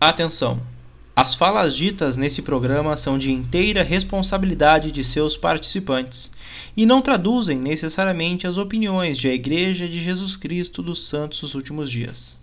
Atenção! As falas ditas nesse programa são de inteira responsabilidade de seus participantes e não traduzem necessariamente as opiniões de a Igreja de Jesus Cristo dos Santos dos Últimos Dias.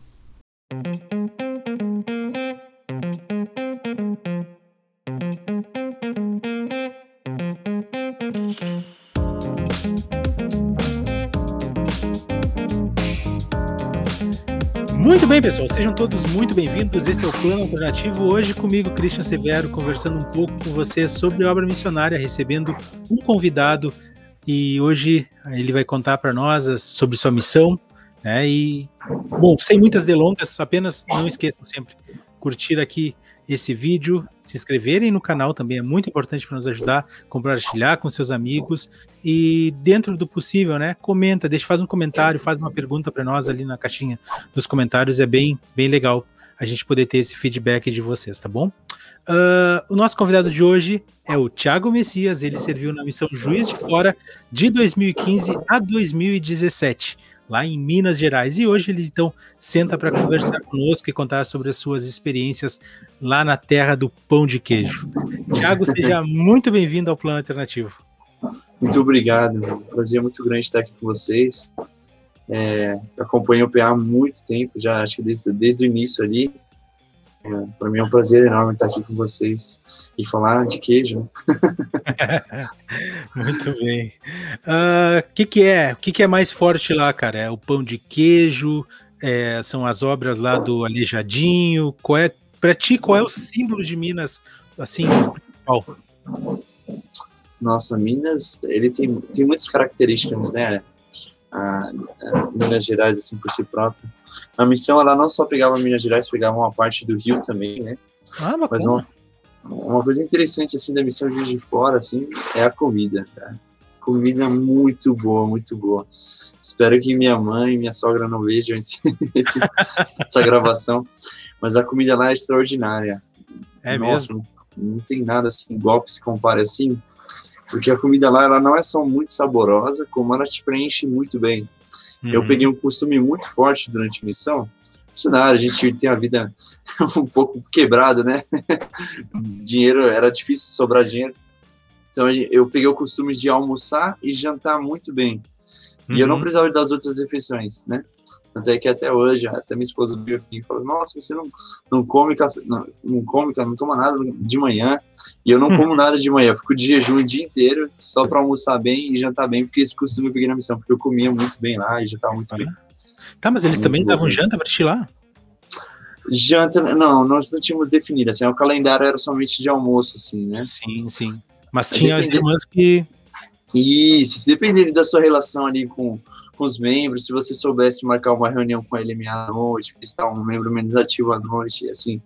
Bem, pessoal, sejam todos muito bem-vindos. Esse é o Plano Alternativo. Hoje, comigo, Christian Severo, conversando um pouco com você sobre obra missionária, recebendo um convidado. E hoje ele vai contar para nós sobre sua missão. Né? E, bom, sem muitas delongas, apenas não esqueçam sempre curtir aqui esse vídeo, se inscreverem no canal também é muito importante para nos ajudar, compartilhar com seus amigos e dentro do possível, né, comenta, deixa, faz um comentário, faz uma pergunta para nós ali na caixinha dos comentários, é bem, bem legal a gente poder ter esse feedback de vocês, tá bom? Uh, o nosso convidado de hoje é o Thiago Messias, ele serviu na missão Juiz de Fora de 2015 a 2017 lá em Minas Gerais. E hoje ele então senta para conversar conosco e contar sobre as suas experiências lá na terra do pão de queijo. Tiago, seja muito bem-vindo ao Plano Alternativo. Muito obrigado, um prazer muito grande estar aqui com vocês. É, acompanho o PA há muito tempo, já acho que desde, desde o início ali. É, Para mim é um prazer enorme estar aqui com vocês e falar de queijo. Muito bem. O uh, que, que é? O que, que é mais forte lá, cara? É o pão de queijo? É, são as obras lá do Aleijadinho? Qual é, para ti, qual é o símbolo de Minas, assim, principal? Nossa, Minas, ele tem, tem muitas características, né? A, a Minas Gerais, assim, por si próprio a missão ela não só pegava Minas Gerais, pegava uma parte do Rio também, né? Ah, mas uma, uma coisa interessante assim da missão de de Fora assim é a comida, cara. Comida muito boa, muito boa. Espero que minha mãe e minha sogra não vejam esse, esse, essa gravação, mas a comida lá é extraordinária. É Nossa, mesmo? Não, não tem nada assim igual que se compare assim, porque a comida lá ela não é só muito saborosa, como ela te preenche muito bem. Uhum. Eu peguei um costume muito forte durante a missão. Funcionário, a gente tem a vida um pouco quebrada, né? dinheiro, era difícil sobrar dinheiro. Então eu peguei o costume de almoçar e jantar muito bem. Uhum. E eu não uhum. precisava das outras refeições, né? Tanto é que até hoje, até minha esposa veio aqui e falou: Nossa, você não, não come café, não, não come, não toma nada de manhã. E eu não como nada de manhã, eu fico de jejum o dia inteiro só para almoçar bem e jantar bem, porque esse costume eu peguei na missão, porque eu comia muito bem lá e jantava muito bem. Tá, mas eles muito também davam janta para ti lá? Janta, não, nós não tínhamos definido, assim, o calendário era somente de almoço, assim, né? Sim, sim. Mas tinha as irmãs que. Isso, se dependendo da sua relação ali com com os membros, se você soubesse marcar uma reunião com ele meia-noite, visitar um membro menos ativo à noite, assim,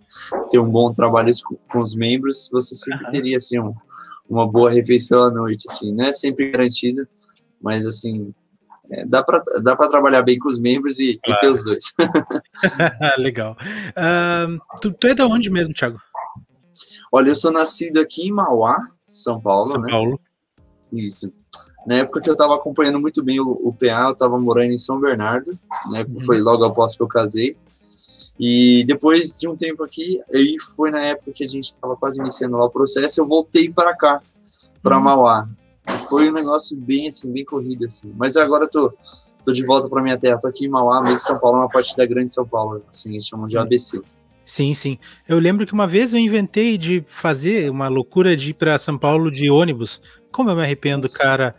ter um bom trabalho com os membros, você sempre uhum. teria, assim, um, uma boa refeição à noite, assim, não é sempre garantido, mas, assim, é, dá para dá trabalhar bem com os membros e, claro. e ter os dois. Legal. Uh, tu, tu, é de onde mesmo, Thiago? Olha, eu sou nascido aqui em Mauá, São Paulo, São né? Paulo. Isso. Na época que eu estava acompanhando muito bem o, o PA, eu estava morando em São Bernardo, né? Uhum. Foi logo após que eu casei. E depois de um tempo aqui, aí foi na época que a gente estava quase iniciando lá o processo, eu voltei para cá, para uhum. Mauá. Foi um negócio bem assim, bem corrido assim. Mas agora eu tô, tô de volta para minha terra, tô aqui em Mauá, mesmo São Paulo, uma parte da grande São Paulo, assim, eles chamam de uhum. ABC. Sim, sim. Eu lembro que uma vez eu inventei de fazer uma loucura de ir para São Paulo de ônibus. Como eu me arrependo, Nossa. cara.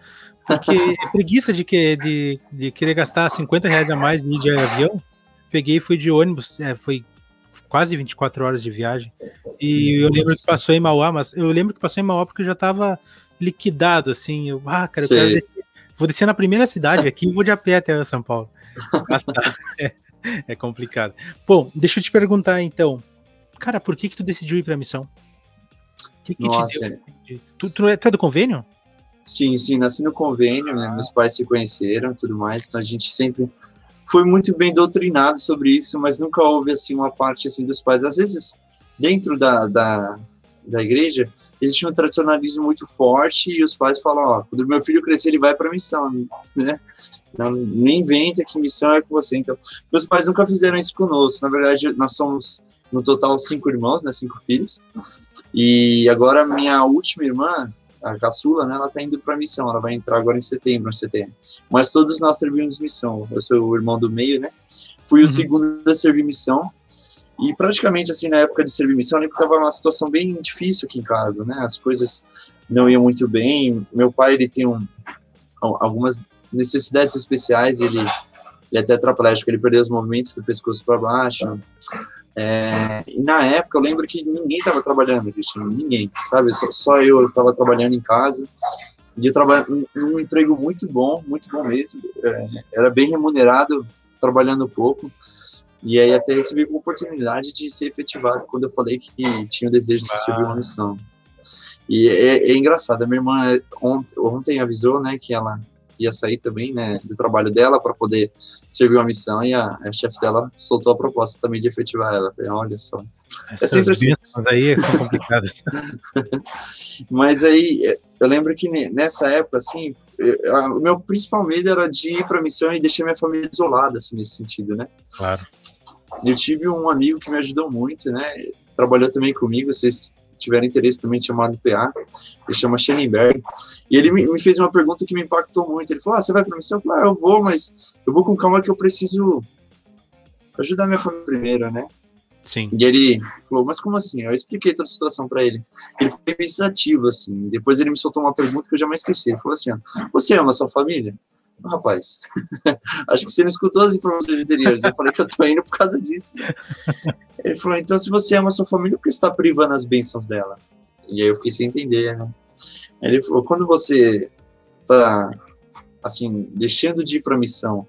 Porque é preguiça de, que, de, de querer gastar 50 reais a mais de avião. Peguei e fui de ônibus. É, foi quase 24 horas de viagem. E eu lembro que passou em Mauá, mas eu lembro que passou em Mauá porque eu já tava liquidado, assim. Eu, ah, cara, eu quero descer. Vou descer na primeira cidade aqui e vou de a pé até São Paulo. Gastar. é, é complicado. Bom, deixa eu te perguntar então. Cara, por que que tu decidiu ir pra missão? Que que Nossa. Tu, tu, é, tu é do convênio? Sim, sim, nasci no convênio, né? Meus pais se conheceram, tudo mais. Então a gente sempre foi muito bem doutrinado sobre isso, mas nunca houve assim uma parte assim dos pais. Às vezes dentro da, da, da igreja existe um tradicionalismo muito forte e os pais falam, ó, quando meu filho crescer ele vai para missão, né? Não, nem inventa que missão é com você. Então, meus pais nunca fizeram isso conosco. Na verdade, nós somos no total cinco irmãos, né, cinco filhos. E agora minha última irmã, a caçula, né, ela tá indo para missão, ela vai entrar agora em setembro, em setembro. Mas todos nós servimos missão. Eu sou o irmão do meio, né? Fui o uhum. segundo a servir missão. E praticamente assim na época de servir missão, eu lembro que tava uma situação bem difícil aqui em casa, né? As coisas não iam muito bem. Meu pai, ele tem um, algumas necessidades especiais, ele, ele é tetraplégico, ele perdeu os movimentos do pescoço para baixo. É, e na época eu lembro que ninguém estava trabalhando, Cristiano, ninguém, sabe? Só, só eu estava trabalhando em casa. E eu trabalhava num emprego muito bom, muito bom mesmo. É, era bem remunerado, trabalhando pouco. E aí até recebi a oportunidade de ser efetivado quando eu falei que tinha o desejo de servir uma missão. E é, é engraçado, a minha irmã ontem, ontem avisou, né, que ela ia sair também, né, do trabalho dela para poder servir uma missão e a, a chefe dela soltou a proposta também de efetivar ela. Falei, olha só. É sempre assim. aí são complicadas. Mas aí eu lembro que nessa época, assim, o meu principal medo era de ir para a missão e deixar minha família isolada, assim, nesse sentido, né? Claro. Eu tive um amigo que me ajudou muito, né? Trabalhou também comigo, vocês tiverem interesse também chamado PA, ele chama Schellenberg, e ele me, me, fez uma pergunta que me impactou muito, ele falou, ah, você vai para missão? Eu falei, ah, eu vou, mas eu vou com calma que eu preciso ajudar minha família primeiro, né? Sim. E ele falou, mas como assim? Eu expliquei toda a situação para ele. Ele foi pensativo, assim. Depois ele me soltou uma pergunta que eu jamais esqueci. Ele falou assim, você ama sua família? Rapaz, acho que você não escutou as informações anteriores. Eu falei que eu tô indo por causa disso. Ele falou, então se você ama sua família, por que você está privando as bênçãos dela? E aí eu fiquei sem entender, né? Ele falou, quando você tá, assim, deixando de ir para missão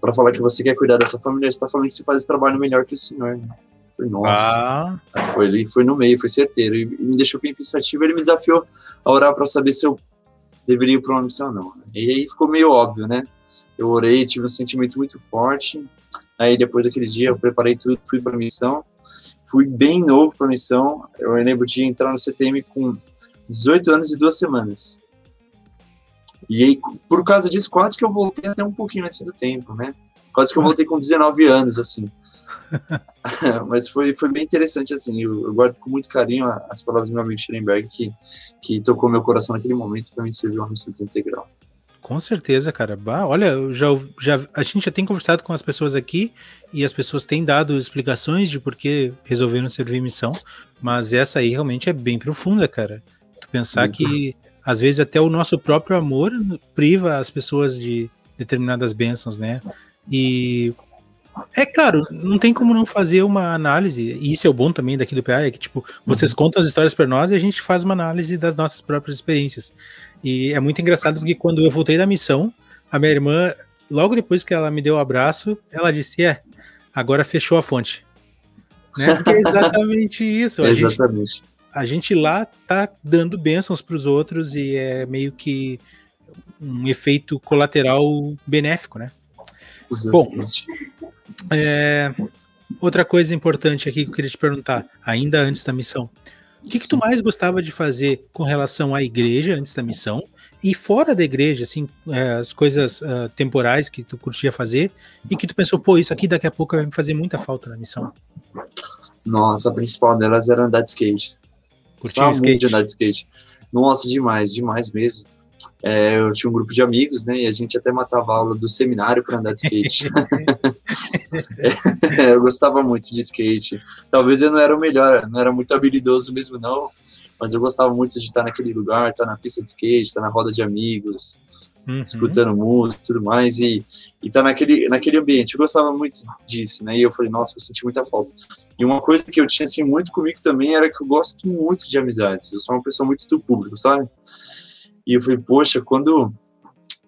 para falar que você quer cuidar da sua família, você está falando que você faz esse trabalho melhor que o senhor, né? Foi, nossa. Ah. Foi, ele foi no meio, foi certeiro. E me deixou bem pensativo. Ele me desafiou a orar para saber se eu deveria ir para uma missão não. Né? E aí ficou meio óbvio, né? Eu orei, tive um sentimento muito forte. Aí depois daquele dia eu preparei tudo, fui para a missão. Fui bem novo para a missão. Eu lembro de entrar no CTM com 18 anos e duas semanas. E aí, por causa disso, quase que eu voltei até um pouquinho antes do tempo, né? Quase que eu voltei com 19 anos, assim. Mas foi, foi bem interessante, assim. Eu, eu, guardo com muito carinho as palavras do meu amigo Schellenberg, que, que tocou meu coração naquele momento para me servir uma missão integral. Com certeza, cara. Bah, olha, já, já, a gente já tem conversado com as pessoas aqui e as pessoas têm dado explicações de por que resolveram servir missão, mas essa aí realmente é bem profunda, cara. Tu pensar muito. que às vezes até o nosso próprio amor priva as pessoas de determinadas bênçãos, né? E é claro, não tem como não fazer uma análise, e isso é o bom também daqui do PA, é que tipo, vocês uhum. contam as histórias para nós e a gente faz uma análise das nossas próprias experiências. E é muito engraçado porque quando eu voltei da missão, a minha irmã, logo depois que ela me deu o um abraço, ela disse: É, agora fechou a fonte. Né? Porque é exatamente isso. A exatamente. Gente, a gente lá tá dando bênçãos para os outros e é meio que um efeito colateral benéfico, né? Exatamente. Bom, é, outra coisa importante aqui que eu queria te perguntar, ainda antes da missão. O que, que tu mais gostava de fazer com relação à igreja antes da missão e fora da igreja, assim, é, as coisas uh, temporais que tu curtia fazer e que tu pensou, pô, isso aqui daqui a pouco vai me fazer muita falta na missão? Nossa, a principal delas era andar de skate. Curtia skate? muito de andar de skate. Nossa, demais, demais mesmo. É, eu tinha um grupo de amigos, né? E a gente até matava a aula do seminário para andar de skate. é, eu gostava muito de skate. Talvez eu não era o melhor, não era muito habilidoso mesmo, não. Mas eu gostava muito de estar naquele lugar, estar na pista de skate, estar na roda de amigos, uhum. escutando música e tudo mais. E, e estar naquele, naquele ambiente. Eu gostava muito disso, né? E eu falei, nossa, eu senti muita falta. E uma coisa que eu tinha, assim, muito comigo também era que eu gosto muito de amizades. Eu sou uma pessoa muito do público, sabe? E eu falei, poxa, quando,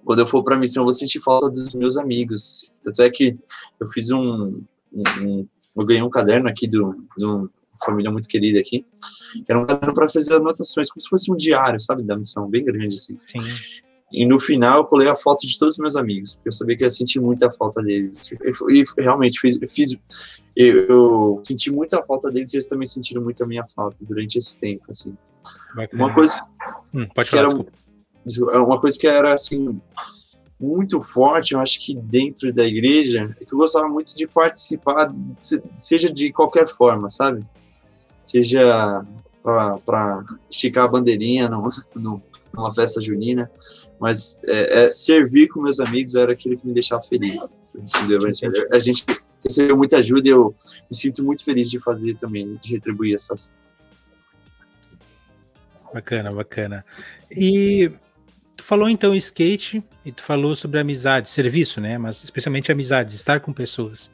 quando eu for para a missão, eu vou sentir falta dos meus amigos. Tanto é que eu fiz um. um, um eu ganhei um caderno aqui do, do uma família muito querida aqui, que era um caderno para fazer anotações, como se fosse um diário, sabe, da missão, bem grande assim. Sim. E no final eu colei a foto de todos os meus amigos, porque eu sabia que eu ia sentir muita falta deles. E, realmente fiz, eu, fiz eu, eu, senti muita falta deles e eles também sentiram muito a minha falta durante esse tempo, assim. Uma coisa hum, pode falar, era, é uma coisa que era assim muito forte, eu acho que dentro da igreja, é que eu gostava muito de participar, seja de qualquer forma, sabe? Seja para esticar a bandeirinha no, no, numa festa junina, mas é, é, servir com meus amigos era aquilo que me deixava feliz. A gente recebeu muita ajuda e eu me sinto muito feliz de fazer também, de retribuir essas. Bacana, bacana. E tu falou então skate e tu falou sobre amizade, serviço, né? Mas especialmente amizade, estar com pessoas.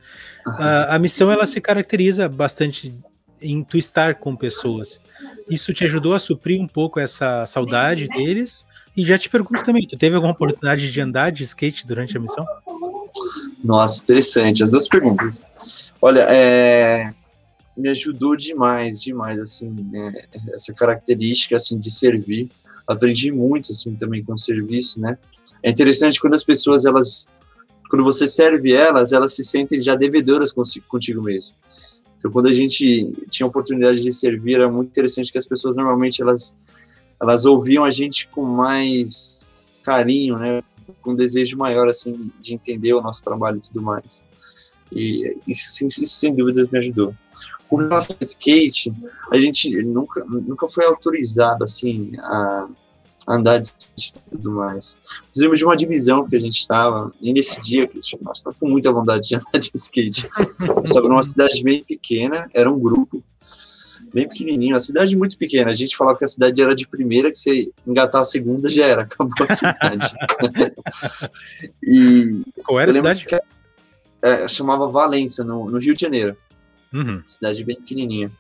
A, a missão ela se caracteriza bastante em tu estar com pessoas. Isso te ajudou a suprir um pouco essa saudade deles? E já te pergunto também, tu teve alguma oportunidade de andar de skate durante a missão? Nossa, interessante. As duas perguntas. Olha, é, me ajudou demais, demais, assim, né, essa característica, assim, de servir. Aprendi muito, assim, também com o serviço, né? É interessante quando as pessoas, elas, quando você serve elas, elas se sentem já devedoras contigo mesmo. Então, quando a gente tinha a oportunidade de servir, era muito interessante que as pessoas normalmente elas elas ouviam a gente com mais carinho, né? Com um desejo maior assim de entender o nosso trabalho e tudo mais. E isso, isso sem dúvida me ajudou. Com relação ao skate, a gente nunca nunca foi autorizado assim a andar de skate e tudo mais. Nós vimos de uma divisão que a gente estava, e nesse dia, que nós estava com muita vontade de andar de skate. estava numa cidade bem pequena, era um grupo bem pequenininho, a cidade muito pequena. A gente falava que a cidade era de primeira, que você engatar a segunda já era, acabou a cidade. e Qual era a cidade? Que, é, chamava Valência, no, no Rio de Janeiro. Uhum. Cidade bem pequenininha.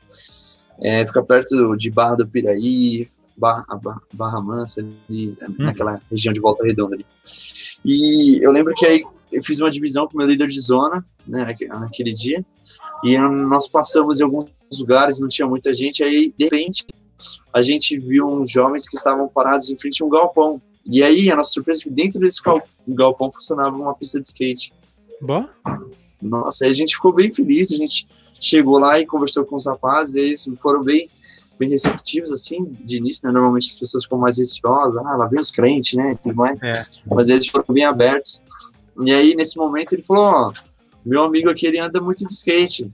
É, fica perto de Barra do Piraí, Barra, Barra Mansa, ali, uhum. naquela região de Volta Redonda ali. E eu lembro que aí eu fiz uma divisão com o meu líder de zona, né, naquele dia, e nós passamos em alguns lugares, não tinha muita gente, aí, de repente, a gente viu uns jovens que estavam parados em frente a um galpão. E aí, a nossa surpresa é que dentro desse galpão funcionava uma pista de skate. Bom? Nossa, aí a gente ficou bem feliz, a gente chegou lá e conversou com os rapazes, e eles foram bem bem receptivos, assim, de início, né? Normalmente as pessoas ficam mais receosas, ah, lá vem os crentes, né, e tudo mais. É. Mas eles foram bem abertos. E aí, nesse momento, ele falou, ó, oh, meu amigo aqui, ele anda muito de skate.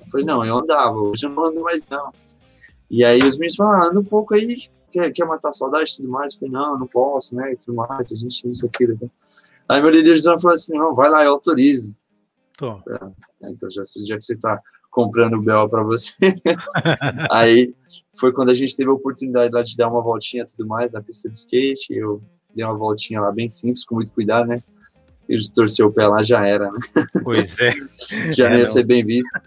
Eu falei, não, eu andava, hoje eu não ando mais, não. E aí os meninos falaram, ah, anda um pouco aí, quer, quer matar saudade e tudo mais? Eu falei, não, não posso, né, e tudo mais, a gente, isso, aqui. Né? Aí meu líder falou assim, não, vai lá, eu autorizo. Tô. É, então, já, já que você tá comprando o Bel para você. aí foi quando a gente teve a oportunidade lá de dar uma voltinha e tudo mais na pista de skate. Eu dei uma voltinha lá bem simples, com muito cuidado, né? E torceu o pé lá, já era, né? Pois é. já é, não ia não. ser bem visto.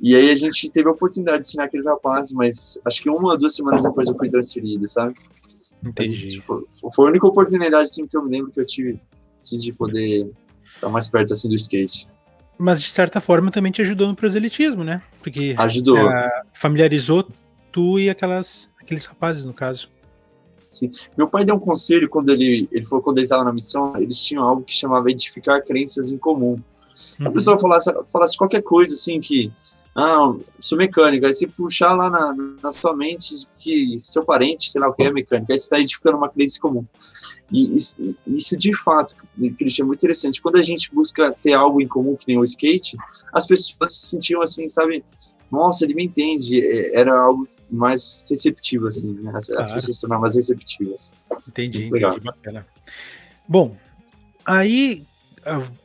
E aí a gente teve a oportunidade de ensinar aqueles rapazes, mas acho que uma ou duas semanas depois eu fui transferido, sabe? Entendi. Foi, foi, a única oportunidade assim, que eu me lembro que eu tive assim, de poder estar mais perto assim do skate. Mas de certa forma também te ajudou no proselitismo, né? Porque ajudou. Uh, familiarizou tu e aquelas, aqueles rapazes, no caso. Sim. Meu pai deu um conselho quando ele, ele falou quando ele estava na missão, eles tinham algo que chamava edificar crenças em comum. Uhum. A pessoa falasse, falasse qualquer coisa assim que ah, sou mecânico, aí você puxar lá na, na sua mente que seu parente, sei lá o que é mecânico, aí você está edificando uma crença comum. E isso, isso, de fato, Christian, é muito interessante. Quando a gente busca ter algo em comum, que nem o skate, as pessoas se sentiam assim, sabe? Nossa, ele me entende. É, era algo mais receptivo, assim, né? As, claro. as pessoas se tornavam mais receptivas. Entendi, muito entendi, legal. bacana. Bom, aí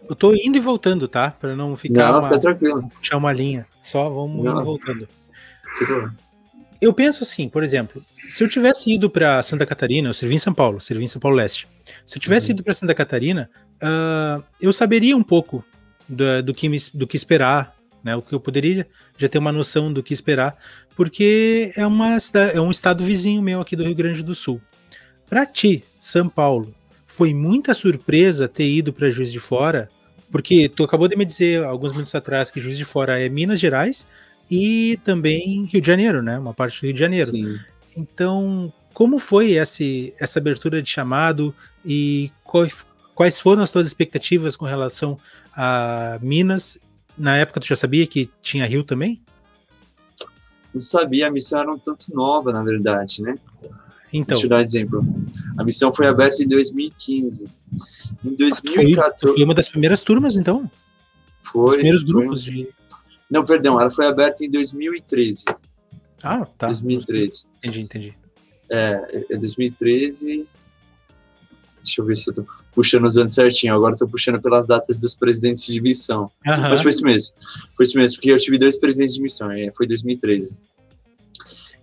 eu tô indo e voltando, tá? Para não ficar. Não, uma, fica tranquilo. Puxar uma linha. Só vamos não. indo e voltando. Eu penso assim, por exemplo, se eu tivesse ido para Santa Catarina, eu servi em São Paulo, servi em São Paulo Leste. Se eu tivesse uhum. ido para Santa Catarina, uh, eu saberia um pouco do, do, que do que esperar, né? O que eu poderia já ter uma noção do que esperar, porque é, uma, é um estado vizinho meu aqui do Rio Grande do Sul. Para ti, São Paulo, foi muita surpresa ter ido para Juiz de Fora, porque tu acabou de me dizer alguns minutos atrás que Juiz de Fora é Minas Gerais e também Rio de Janeiro, né? Uma parte do Rio de Janeiro. Sim. Então, como foi esse, essa abertura de chamado e quais, quais foram as tuas expectativas com relação a Minas? Na época tu já sabia que tinha Rio também? Não sabia, a missão era um tanto nova, na verdade, né? Então. Deixa eu dar um exemplo. A missão foi aberta em 2015. Em 2014. Foi, foi uma das primeiras turmas, então? Foi. Os primeiros grupos foi, de. Não, perdão, ela foi aberta em 2013. Ah, tá. 2013. Entendi, entendi. É, é 2013. Deixa eu ver se eu tô puxando os anos certinho. Agora eu tô puxando pelas datas dos presidentes de missão. Uhum. Mas foi isso mesmo. Foi isso mesmo, porque eu tive dois presidentes de missão. Foi 2013.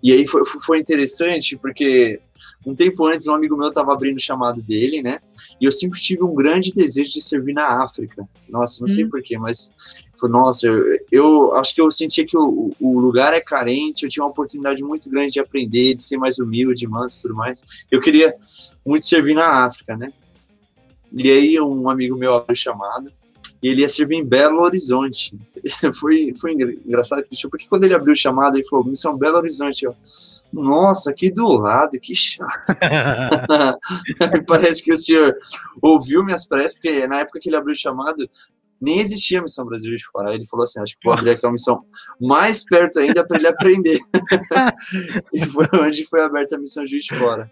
E aí foi, foi interessante, porque um tempo antes, um amigo meu estava abrindo o chamado dele, né? E eu sempre tive um grande desejo de servir na África. Nossa, não hum. sei porquê, mas nossa, eu, eu, acho que eu sentia que o, o, lugar é carente, eu tinha uma oportunidade muito grande de aprender, de ser mais humilde, manso e tudo mais. Eu queria muito servir na África, né? E aí um amigo meu abriu o chamado e ele ia servir em Belo Horizonte. foi, foi engraçado, porque quando ele abriu o chamado, ele falou, missão Belo Horizonte, eu, nossa, aqui do lado, que chato. Parece que o senhor ouviu minhas preces, porque na época que ele abriu o chamado, nem existia a Missão Brasil de Fora. Ele falou assim: acho que vou abrir aqui uma missão mais perto ainda para ele aprender. e foi onde foi aberta a Missão Juiz de Fora.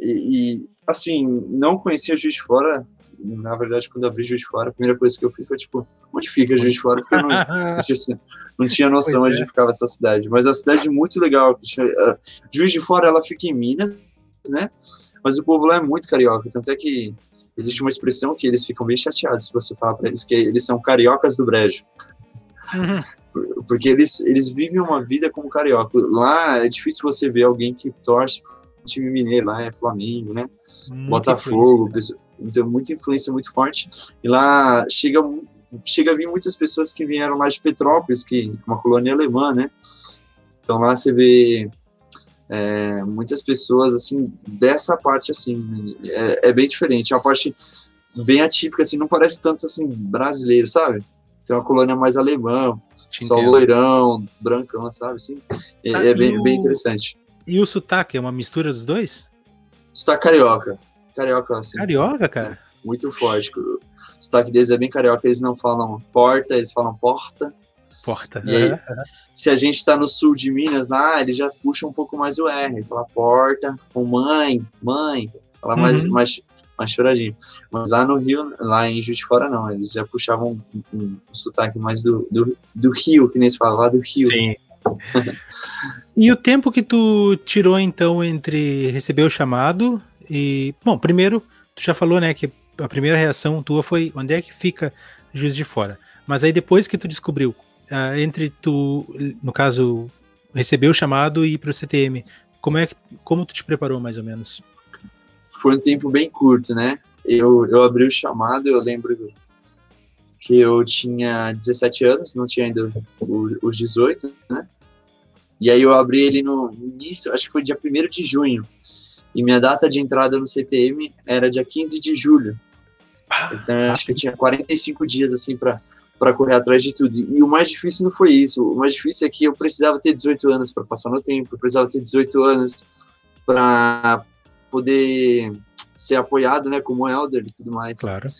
E, e, assim, não conhecia Juiz de Fora. Na verdade, quando abri Juiz de Fora, a primeira coisa que eu fiz foi tipo: onde fica Juiz de Fora? Porque eu não, tinha, não tinha noção onde é. ficava essa cidade. Mas é uma cidade muito legal. Juiz de Fora, ela fica em Minas, né? Mas o povo lá é muito carioca. Tanto é que existe uma expressão que eles ficam bem chateados se você falar para eles que eles são cariocas do brejo. Porque eles, eles vivem uma vida como carioca. Lá é difícil você ver alguém que torce time mineiro, lá é Flamengo, né? Hum, Botafogo, então muita influência muito forte. E lá chega chega a vir muitas pessoas que vieram lá de Petrópolis, que é uma colônia alemã, né? Então lá você vê é, muitas pessoas assim dessa parte assim é, é, bem diferente. É uma parte bem atípica assim não parece tanto assim brasileiro sabe? Tem uma colônia mais alemã só loirão brancão sabe assim? É, ah, é bem, o... bem interessante. e o sotaque é uma mistura dos dois? Sotaque carioca carioca assim carioca cara muito forte o sotaque deles é bem carioca eles não falam porta eles falam porta Porta. E aí, se a gente está no sul de Minas, lá, ele já puxa um pouco mais o R, fala porta, com mãe, mãe, fala uhum. mais, mais, mais choradinho. Mas lá no Rio, lá em Juiz de Fora, não, eles já puxavam um, um, um sotaque mais do, do, do Rio, que nem se fala, lá do Rio. Sim. e o tempo que tu tirou, então, entre receber o chamado e. Bom, primeiro, tu já falou, né, que a primeira reação tua foi onde é que fica Juiz de Fora. Mas aí depois que tu descobriu uh, entre tu, no caso, receber o chamado e ir para o CTM, como é que, como tu te preparou mais ou menos? Foi um tempo bem curto, né? Eu, eu abri o chamado, eu lembro que eu tinha 17 anos, não tinha ainda os 18, né? E aí eu abri ele no início, acho que foi dia 1 de junho. E minha data de entrada no CTM era dia 15 de julho. Ah, então acho que eu tinha 45 dias assim para para correr atrás de tudo. E o mais difícil não foi isso. O mais difícil é que eu precisava ter 18 anos para passar no tempo, eu precisava ter 18 anos para poder ser apoiado, né, como elder e tudo mais. Claro.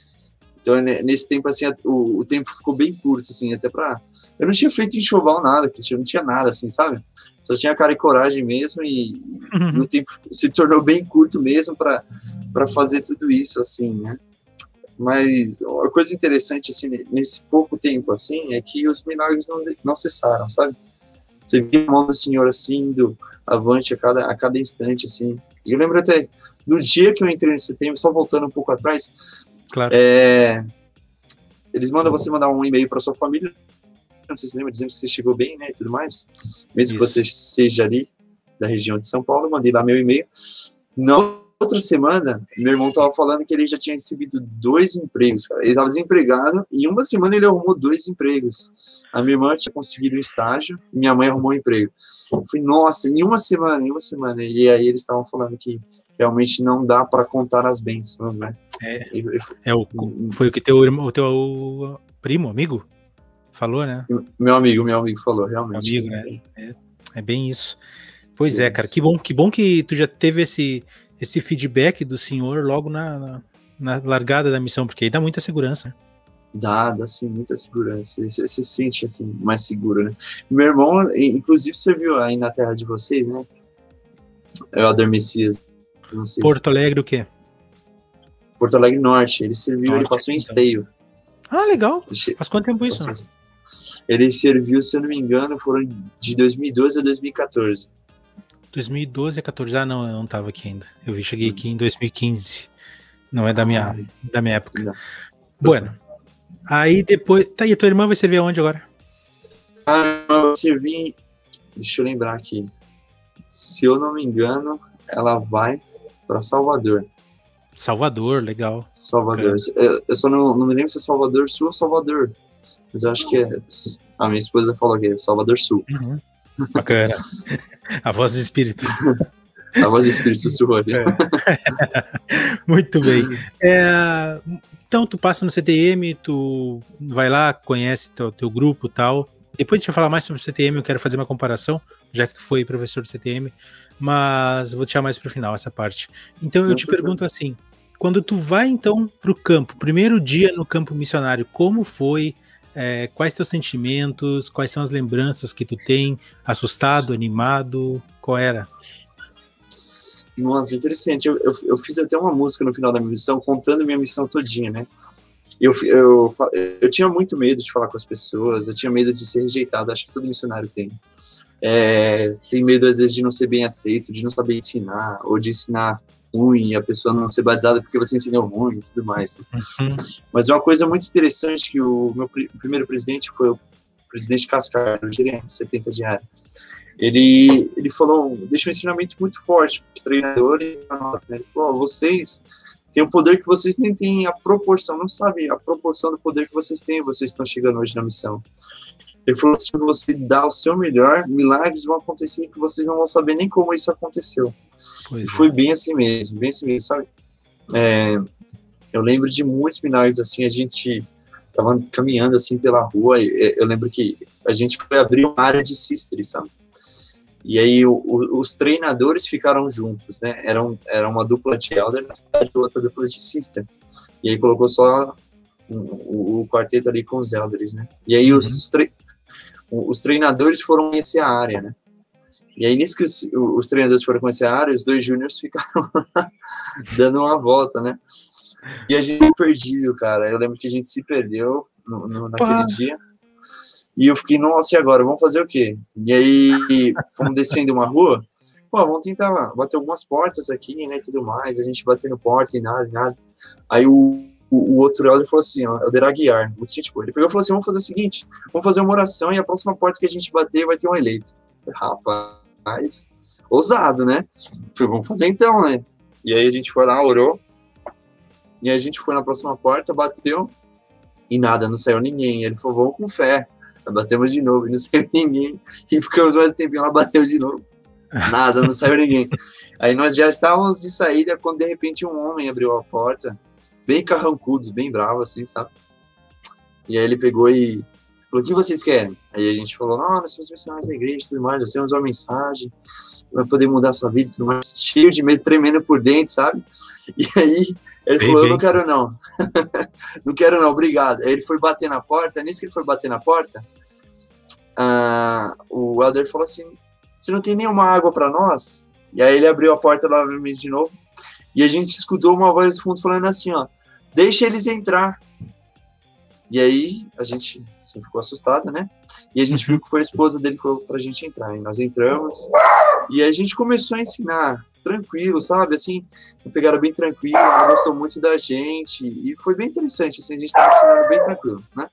Então, nesse tempo, assim, o, o tempo ficou bem curto, assim, até para Eu não tinha feito enxoval nada, eu não tinha nada, assim, sabe? Só tinha cara e coragem mesmo e uhum. o tempo se tornou bem curto mesmo para fazer tudo isso, assim, né? Mas a coisa interessante, assim, nesse pouco tempo, assim, é que os milagres não, não cessaram, sabe? Você via a mão do Senhor, assim, indo avante a cada, a cada instante, assim. E eu lembro até, no dia que eu entrei nesse tempo, só voltando um pouco atrás, claro. é, eles mandam você mandar um e-mail para sua família, sei se lembra, dizendo que você chegou bem, né, e tudo mais. Mesmo Isso. que você seja ali da região de São Paulo, mandei lá meu e-mail. Não outra semana, meu irmão tava falando que ele já tinha recebido dois empregos, cara. Ele tava desempregado e em uma semana ele arrumou dois empregos. A minha irmã tinha conseguido um estágio e minha mãe arrumou um emprego. Eu falei, nossa, em uma semana, em uma semana. E aí eles estavam falando que realmente não dá para contar as bênçãos, né? É, é o, foi o que teu irmão, o teu primo, amigo, falou, né? Meu amigo, meu amigo falou, realmente. Amigo, né? É, é bem isso. Pois é, é cara, que bom, que bom que tu já teve esse esse feedback do senhor logo na, na, na largada da missão, porque aí dá muita segurança. Dá, dá sim, muita segurança. Você se sente assim, mais seguro, né? Meu irmão, inclusive, você viu aí na terra de vocês, né? É o Messias. Porto Alegre, o quê? Porto Alegre Norte. Ele serviu, Norte, ele passou em então. Esteio. Ah, legal. Faz quanto tempo isso? Ele serviu, se eu não me engano, foram de 2012 a 2014. 2012 a 14. Ah, não, eu não tava aqui ainda. Eu vi, cheguei aqui em 2015. Não é da minha, ah, da minminha época. Não. Bueno. Aí depois. Tá, e a tua irmã vai servir aonde agora? Ah, eu servi. Deixa eu lembrar aqui. Se eu não me engano, ela vai para Salvador. Salvador, legal. Salvador. Eu, eu, só não, não me lembro se é Salvador Sul ou Salvador. Mas eu acho que é. A minha esposa falou que é Salvador Sul. Uhum. Bacana. A voz do espírito. A voz do espírito sussurrou ali. É. Muito bem. É, então, tu passa no CTM, tu vai lá, conhece teu, teu grupo tal. Depois de eu falar mais sobre o CTM, eu quero fazer uma comparação, já que tu foi professor do CTM, mas vou deixar mais para o final essa parte. Então, eu Não, te pergunto assim: quando tu vai então para o campo, primeiro dia no campo missionário, como foi? É, quais teus sentimentos? Quais são as lembranças que tu tem? Assustado, animado? Qual era? Nossa, interessante. Eu, eu, eu fiz até uma música no final da minha missão, contando minha missão todinha, né? Eu, eu, eu tinha muito medo de falar com as pessoas, eu tinha medo de ser rejeitado, acho que todo missionário tem. É, tem medo, às vezes, de não ser bem aceito, de não saber ensinar, ou de ensinar ruim, a pessoa não ser batizada porque você ensinou ruim e tudo mais. Uhum. Mas uma coisa muito interessante que o meu pr primeiro presidente foi o presidente Cascar, o gerente 70 de área. Ele, ele falou, deixou um ensinamento muito forte para os treinadores, né? ele falou, oh, vocês têm o poder que vocês nem têm a proporção, não sabe a proporção do poder que vocês têm, vocês estão chegando hoje na missão. Ele falou: se você dá o seu melhor, milagres vão acontecer que vocês não vão saber nem como isso aconteceu. Pois e é. foi bem assim mesmo, bem assim mesmo, sabe? É, eu lembro de muitos milagres assim, a gente tava caminhando assim pela rua, eu lembro que a gente foi abrir uma área de sisters, sabe? E aí o, o, os treinadores ficaram juntos, né? Era, um, era uma dupla de elder na cidade e outra dupla de sister. E aí colocou só o, o, quarteto ali com os elders, né? E aí uhum. os, tre os treinadores foram conhecer a área, né? E aí, nisso que os, os treinadores foram conhecer a área, os dois júniores ficaram dando uma volta, né? E a gente perdido, cara. Eu lembro que a gente se perdeu no, no, naquele Pá. dia. E eu fiquei, nossa, e agora? Vamos fazer o quê? E aí, fomos descendo uma rua. Pô, vamos tentar bater algumas portas aqui, né, tudo mais. A gente batendo porta e nada, nada. Aí o o, o outro elder falou assim, ó, Elder Aguiar, gente boa. Ele pegou e falou assim, vamos fazer o seguinte, vamos fazer uma oração e a próxima porta que a gente bater vai ter um eleito. Rapaz, ousado, né? Falei, vamos fazer então, né? E aí a gente foi lá, orou, e a gente foi na próxima porta, bateu, e nada, não saiu ninguém. Ele falou, vamos com fé. Batemos de novo, e não saiu ninguém. E ficamos mais um tempinho lá, bateu de novo. Nada, não saiu ninguém. Aí nós já estávamos de saída quando de repente um homem abriu a porta bem carrancudos, bem bravos, assim, sabe? E aí ele pegou e falou: O que vocês querem? Aí a gente falou: Não, nós somos missionários da igreja e tudo mais, nós temos uma mensagem, vai poder mudar a sua vida tudo mais, cheio de medo, tremendo por dentro, sabe? E aí ele bem, falou: Eu não quero não, não quero não, obrigado. Aí ele foi bater na porta, nisso que ele foi bater na porta, uh, o Elder falou assim: Você não tem nenhuma água para nós? E aí ele abriu a porta novamente de novo. E a gente escutou uma voz do fundo falando assim, ó, deixa eles entrar. E aí a gente assim, ficou assustada, né? E a gente viu que foi a esposa dele que falou pra gente entrar. E nós entramos. E a gente começou a ensinar tranquilo, sabe? Assim, pegaram bem tranquilo, gostou muito da gente. E foi bem interessante, assim, a gente estava ensinando bem tranquilo, né?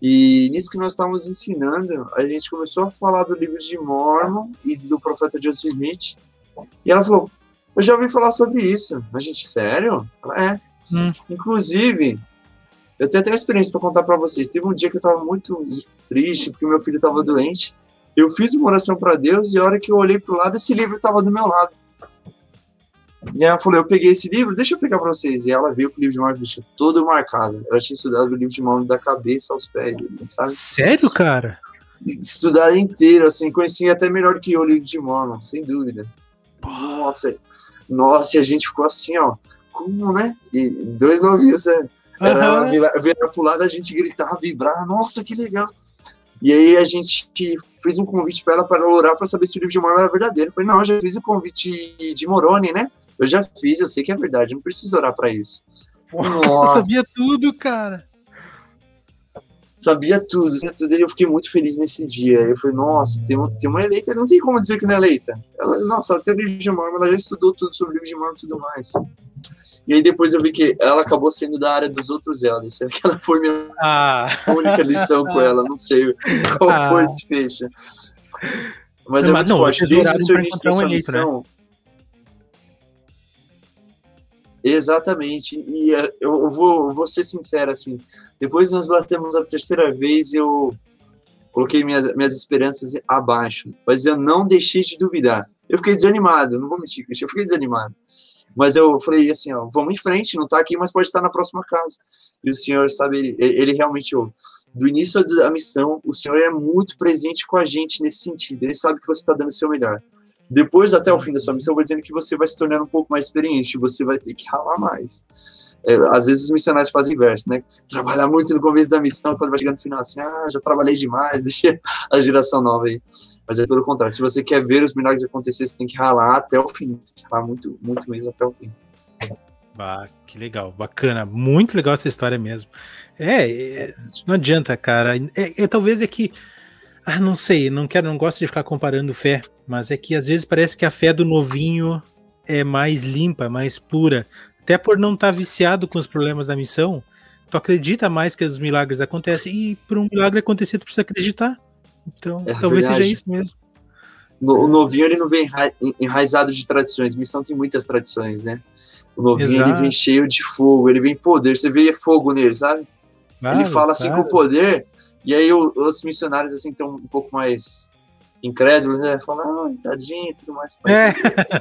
E nisso que nós estávamos ensinando, a gente começou a falar do livro de Mormon e do profeta Joseph Smith. E ela falou: Eu já ouvi falar sobre isso. A gente, sério? Ela, é. Hum. Inclusive, eu tenho até uma experiência para contar para vocês. Teve um dia que eu estava muito triste porque meu filho estava doente. Eu fiz uma oração para Deus e a hora que eu olhei para o lado, esse livro estava do meu lado. E ela falou: Eu peguei esse livro, deixa eu pegar para vocês. E ela veio com o livro de Marvel todo marcado. Ela tinha estudado o livro de Marvel da cabeça aos pés, sabe? Sério, cara? Estudar inteiro, assim, conhecia até melhor que eu o livro de Mormon, sem dúvida. Nossa, nossa, e a gente ficou assim, ó como, né? E dois novinhos, né? Era uhum. virar, virar pro lado, a gente gritar, vibrar, nossa, que legal. E aí a gente fez um convite para ela para orar para saber se o livro de Mormon era verdadeiro. Eu falei, não, eu já fiz o convite de Moroni, né? Eu já fiz, eu sei que é verdade, não preciso orar para isso. Nossa. Sabia tudo, cara. Sabia tudo, sabia tudo. E eu fiquei muito feliz nesse dia. Eu falei, nossa, tem, um, tem uma eleita, não tem como dizer que não é eleita. Ela, nossa, ela tem o livro de Mormon, ela já estudou tudo sobre o livro de Mormon e tudo mais. E aí depois eu vi que ela acabou sendo da área dos outros elders. Aquela foi minha ah. única lição com ela. Não sei qual ah. foi o desfecho. Mas não, é muito não, forte. Desde o seu início da sua missão... Né? Exatamente. E é, eu vou, eu vou ser sincero, assim, depois nós batemos a terceira vez, eu coloquei minhas, minhas esperanças abaixo, mas eu não deixei de duvidar. Eu fiquei desanimado, não vou mentir, eu fiquei desanimado. Mas eu falei assim, ó, vamos em frente, não tá aqui, mas pode estar na próxima casa. E o Senhor, sabe, ele, ele realmente ouve. Do início da missão, o Senhor é muito presente com a gente nesse sentido. Ele sabe que você está dando o seu melhor. Depois, até o fim da sua missão, eu vou dizendo que você vai se tornando um pouco mais experiente, você vai ter que ralar mais. É, às vezes os missionários fazem inverso, né? Trabalhar muito no começo da missão, quando vai chegar no final, assim, ah, já trabalhei demais, deixa a geração nova aí. Mas é pelo contrário, se você quer ver os milagres acontecer, você tem que ralar até o fim, tem que ralar muito, muito mesmo até o fim. Ah, que legal, bacana, muito legal essa história mesmo. É, é não adianta, cara. É, é, talvez é que ah, não sei, não quero, não gosto de ficar comparando fé, mas é que às vezes parece que a fé do novinho é mais limpa, mais pura. Até por não estar tá viciado com os problemas da missão, tu acredita mais que os milagres acontecem. E por um milagre acontecer, tu precisa acreditar. Então, é talvez verdade. seja isso mesmo. O novinho ele não vem enraizado de tradições. Missão tem muitas tradições, né? O novinho Exato. ele vem cheio de fogo, ele vem poder. Você vê fogo nele, sabe? Claro, ele fala assim claro. com poder e aí o, os missionários assim estão um pouco mais incrédulos, né? Falam, ah, tadinho e tudo mais. É.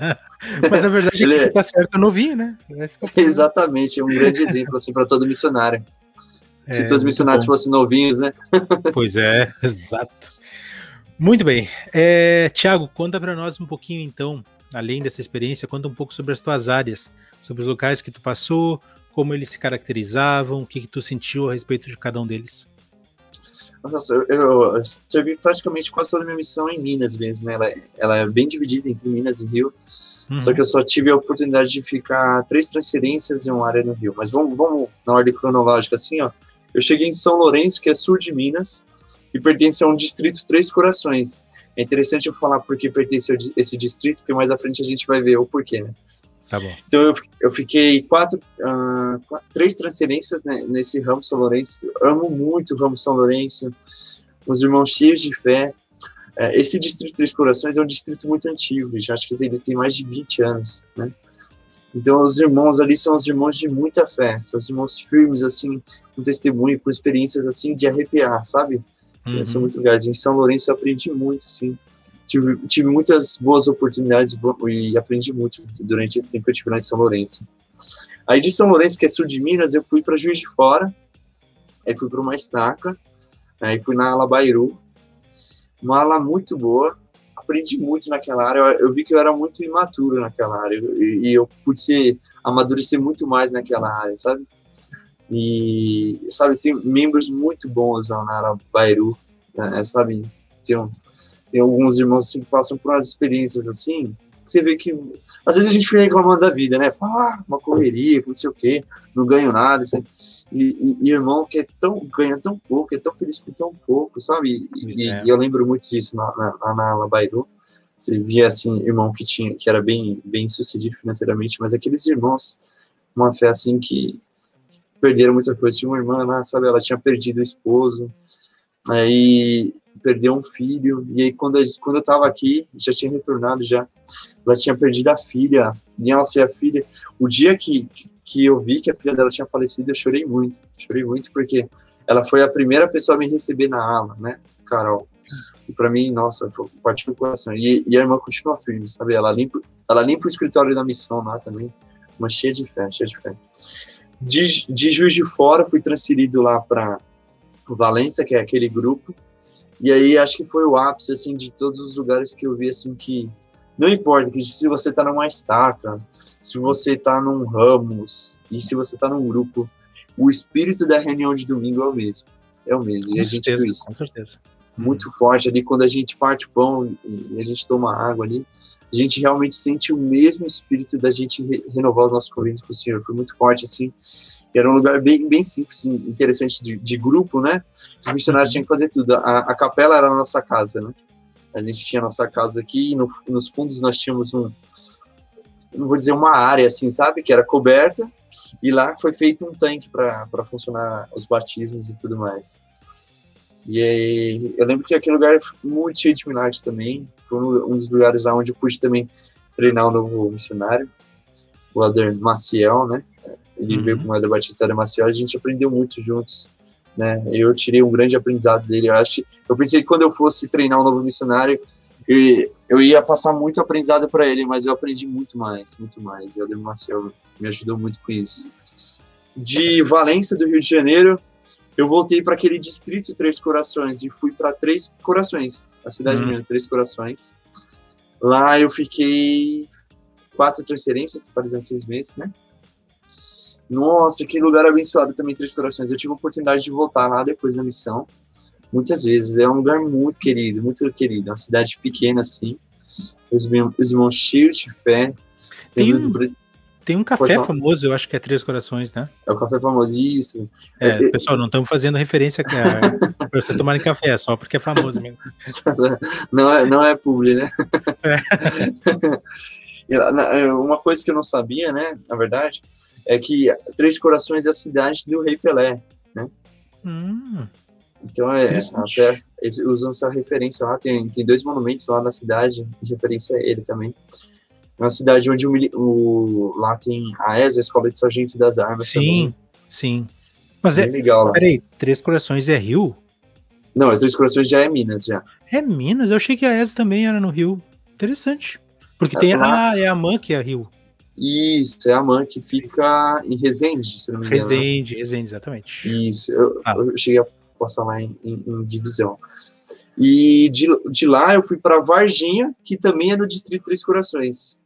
Mas a verdade é que tá certo novinho, né? É Exatamente, é um grande exemplo assim para todo missionário. É, Se todos os missionários fossem novinhos, né? pois é, exato. Muito bem. É, Tiago, conta para nós um pouquinho então, além dessa experiência, conta um pouco sobre as tuas áreas, sobre os locais que tu passou, como eles se caracterizavam, o que, que tu sentiu a respeito de cada um deles. Nossa, eu, eu, eu, servi praticamente quase toda a minha missão em Minas mesmo, né? Ela, ela é bem dividida entre Minas e Rio. Uhum. Só que eu só tive a oportunidade de ficar três transferências em uma área no Rio. Mas vamos, vamos na ordem cronológica assim, ó. Eu cheguei em São Lourenço, que é sul de Minas, e pertence a um distrito Três Corações. É interessante eu falar porque pertence a esse distrito, porque mais à frente a gente vai ver o porquê, né? Tá bom. Então eu, eu fiquei quatro, uh, quatro três transferências né, nesse ramo São Lourenço. Amo muito o ramo São Lourenço. Os irmãos cheios de fé. É, esse distrito Três Corações é um distrito muito antigo, já acho que ele tem mais de 20 anos, né? Então os irmãos ali são os irmãos de muita fé, são os irmãos firmes assim, com testemunho, com experiências assim de arrepiar, sabe? Uhum. São muito legais. Em São Lourenço eu aprendi muito, assim tive, tive muitas boas oportunidades e aprendi muito durante esse tempo que eu tive lá em São Lourenço. Aí de São Lourenço, que é sul de Minas, eu fui para Juiz de Fora, aí fui para uma estaca, aí fui na Alabairu, uma ala muito boa, aprendi muito naquela área, eu, eu vi que eu era muito imaturo naquela área, e, e eu pude ser, amadurecer muito mais naquela área, sabe? E, sabe, tem membros muito bons lá na Alabairu, né, sabe, tem um, tem alguns irmãos assim, que passam por umas experiências assim, você vê que às vezes a gente fica reclamando da vida, né? Fala, ah, uma correria, não sei o quê, não ganho nada. Assim. E, e, irmão que é tão, ganha tão pouco, é tão feliz com tão pouco, sabe? E, é. e eu lembro muito disso na, na, na Alabairu. Você via, assim, irmão que, tinha, que era bem, bem sucedido financeiramente, mas aqueles irmãos, uma fé, assim, que perderam muita coisa. Tinha uma irmã sabe? Ela tinha perdido o esposo, aí perdeu um filho, e aí quando, quando eu estava aqui, já tinha retornado já, ela tinha perdido a filha, e ela ser a filha, o dia que, que eu vi que a filha dela tinha falecido, eu chorei muito, chorei muito, porque ela foi a primeira pessoa a me receber na ala, né, Carol, e para mim, nossa, foi do coração, e, e, a irmã continua firme, sabe, ela limpa, ela limpa o escritório da missão lá também, uma cheia de fé, cheia de fé. De, de Juiz de Fora, fui transferido lá para Valência, que é aquele grupo, e aí acho que foi o ápice assim de todos os lugares que eu vi assim que não importa que se você está numa estaca, se você está num ramos e se você está num grupo, o espírito da reunião de domingo é o mesmo. É o mesmo. Com e a gente viu isso. Com certeza. Muito forte ali quando a gente parte o pão e a gente toma água ali. A gente realmente sente o mesmo espírito da gente re renovar os nossos convívios com o Senhor. Foi muito forte, assim. Era um lugar bem, bem simples, assim, interessante de, de, grupo, né? Os missionários tinham que fazer tudo. A, a capela era a nossa casa, né? A gente tinha a nossa casa aqui e no, nos fundos nós tínhamos um, não vou dizer uma área, assim, sabe? Que era coberta e lá foi feito um tanque para funcionar os batismos e tudo mais. E aí, eu lembro que aquele lugar é muito cheio de milagres também. Foi um dos lugares lá onde eu pude também treinar o um novo missionário, o Elder Maciel, né? Ele uhum. veio com o Elder Batista Maciel, a gente aprendeu muito juntos, né? Eu tirei um grande aprendizado dele. Eu acho, eu pensei que quando eu fosse treinar um novo missionário, eu, eu ia passar muito aprendizado para ele, mas eu aprendi muito mais, muito mais. O Elder Maciel me ajudou muito com isso. De Valência, do Rio de Janeiro, eu voltei para aquele distrito Três Corações e fui para Três Corações, a cidade uhum. minha, Três Corações. Lá eu fiquei quatro transferências, totalizando seis meses, né? Nossa, que lugar abençoado também, Três Corações. Eu tive a oportunidade de voltar lá depois da missão, muitas vezes. É um lugar muito querido, muito querido. Uma cidade pequena, assim. Os, os irmãos cheios de fé. Tem um, tem um café famoso, eu acho que é Três Corações, né? É o café famoso, isso. É, é, pessoal, não estamos fazendo referência para vocês tomarem café, só porque é famoso mesmo. não é, não é publi, né? É. é. Uma coisa que eu não sabia, né, na verdade, é que Três Corações é a cidade do Rei Pelé, né? Hum, então, é, até eles usam essa referência lá, tem, tem dois monumentos lá na cidade, em referência a ele também uma cidade onde o, o, lá tem a ESA, a Escola de Sargento das Armas. Sim, também. sim. Mas é, legal lá. Peraí, Três Corações é Rio? Não, é Três Corações já é Minas, já. É Minas? Eu achei que a ESA também era no Rio. Interessante. Porque é tem lá... a, é a MAN que é Rio. Isso, é a MAN que fica em Resende, se não me engano. Resende, Resende, exatamente. Isso, eu, ah. eu cheguei a passar lá em, em, em divisão. E de, de lá eu fui para Varginha, que também é no Distrito Três Corações.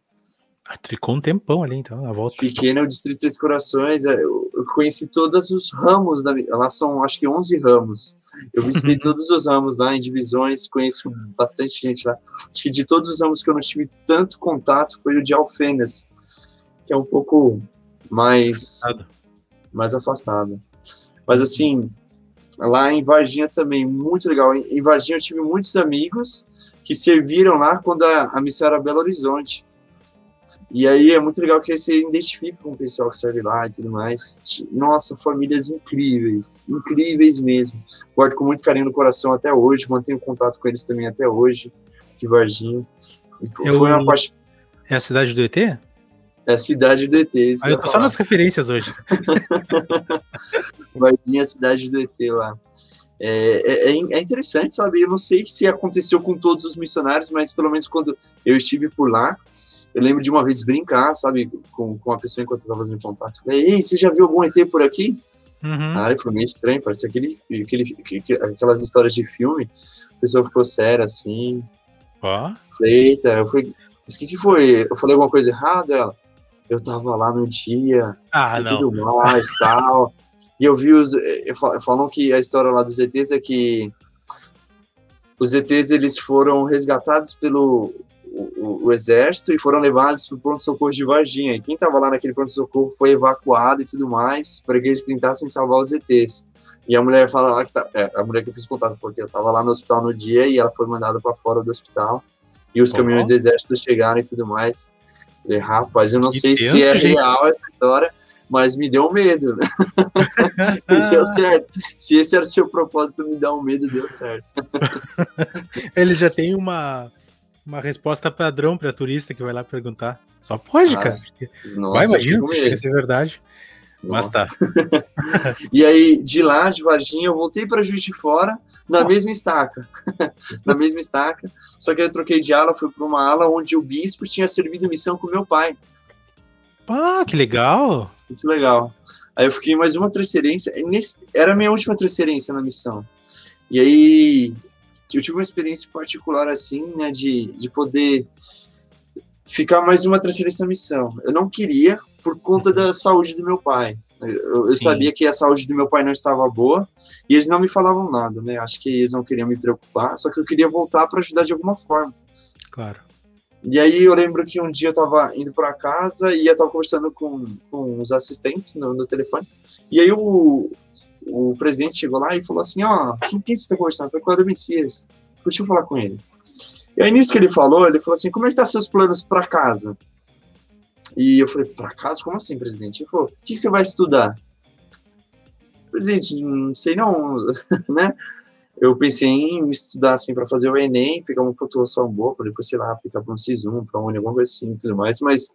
Ah, tu ficou um tempão ali, então, na volta. Fiquei no Distrito Três Corações, é, eu conheci todos os ramos, da, lá são acho que 11 ramos. Eu visitei todos os ramos lá em divisões, conheço bastante gente lá. Acho que de todos os ramos que eu não tive tanto contato foi o de Alfenas, que é um pouco mais afastado. mais afastado. Mas assim, lá em Varginha também, muito legal. Em Varginha eu tive muitos amigos que serviram lá quando a, a missão era Belo Horizonte. E aí é muito legal que você identifica com o pessoal que serve lá e tudo mais. Nossa, famílias incríveis, incríveis mesmo. Guardo com muito carinho no coração até hoje, mantenho contato com eles também até hoje, de Varginha. Foi Eu, uma parte... É a cidade do ET? É a cidade do ET. Ah, eu tô só nas referências hoje. Varginha é a cidade do ET lá. É, é, é, interessante, sabe? Eu não sei se aconteceu com todos os missionários, mas pelo menos quando eu estive por lá, eu lembro de uma vez brincar, sabe, com, com uma pessoa enquanto eu estava fazendo contato. Falei, ei, você já viu algum ET por aqui? Uhum. Ah, foi meio estranho, parece aquele, aquele, aquelas histórias de filme. A pessoa ficou séria assim. Ó. Falei, eita, eu fui. Mas o que, que foi? Eu falei alguma coisa errada? Ela, eu tava lá no dia ah, e não. tudo mais tal. E eu vi os. Eh, falam que a história lá dos ETs é que os ETs eles foram resgatados pelo o, o, exército e foram levados para o pronto-socorro de Varginha. E quem estava lá naquele pronto-socorro foi evacuado e tudo mais, para que eles tentassem salvar os ETs. E a mulher fala lá que tá, é, a mulher que eu fiz contato falou que eu estava lá no hospital no dia e ela foi mandada para fora do hospital. E os caminhões do exército chegaram e tudo mais. falei, rapaz, eu não que sei se é real essa história, mas me deu medo, né? e deu certo. Se esse era o seu propósito, me dar um medo, deu certo. Ele já tem uma uma resposta padrão para turista que vai lá perguntar. Só pode, ah, cara. Nossa, vai, imagina, se ser verdade. Nossa. Mas tá. e aí, de lá, de Varginha, eu voltei para Juiz de Fora, na oh. mesma estaca. na mesma estaca. Só que eu troquei de ala, fui para uma ala onde o bispo tinha servido missão com meu pai. Ah, que legal! Muito legal. Aí eu fiquei mais uma transferência. Era a minha última transferência na missão. E aí eu tive uma experiência particular assim, né, de, de poder ficar mais uma transferência na missão. Eu não queria, por conta da saúde do meu pai. Eu, eu sabia que a saúde do meu pai não estava boa e eles não me falavam nada, né? Acho que eles não queriam me preocupar, só que eu queria voltar para ajudar de alguma forma. Claro. E aí eu lembro que um dia eu tava indo para casa e eu tava conversando com, com os assistentes no, no telefone. E aí o, o presidente chegou lá e falou assim, ó, oh, quem, quem você tá conversando? Foi com o Adão Messias. Deixa eu falar com ele. E aí nisso que ele falou, ele falou assim, como é que tá seus planos para casa? E eu falei, para casa? Como assim, presidente? Ele falou, o que, que você vai estudar? Presidente, não sei não, né? Eu pensei em estudar assim para fazer o Enem, pegar uma pontuação boa, depois, sei lá, aplicar para um SIS1, para um alguma coisa assim tudo mais, mas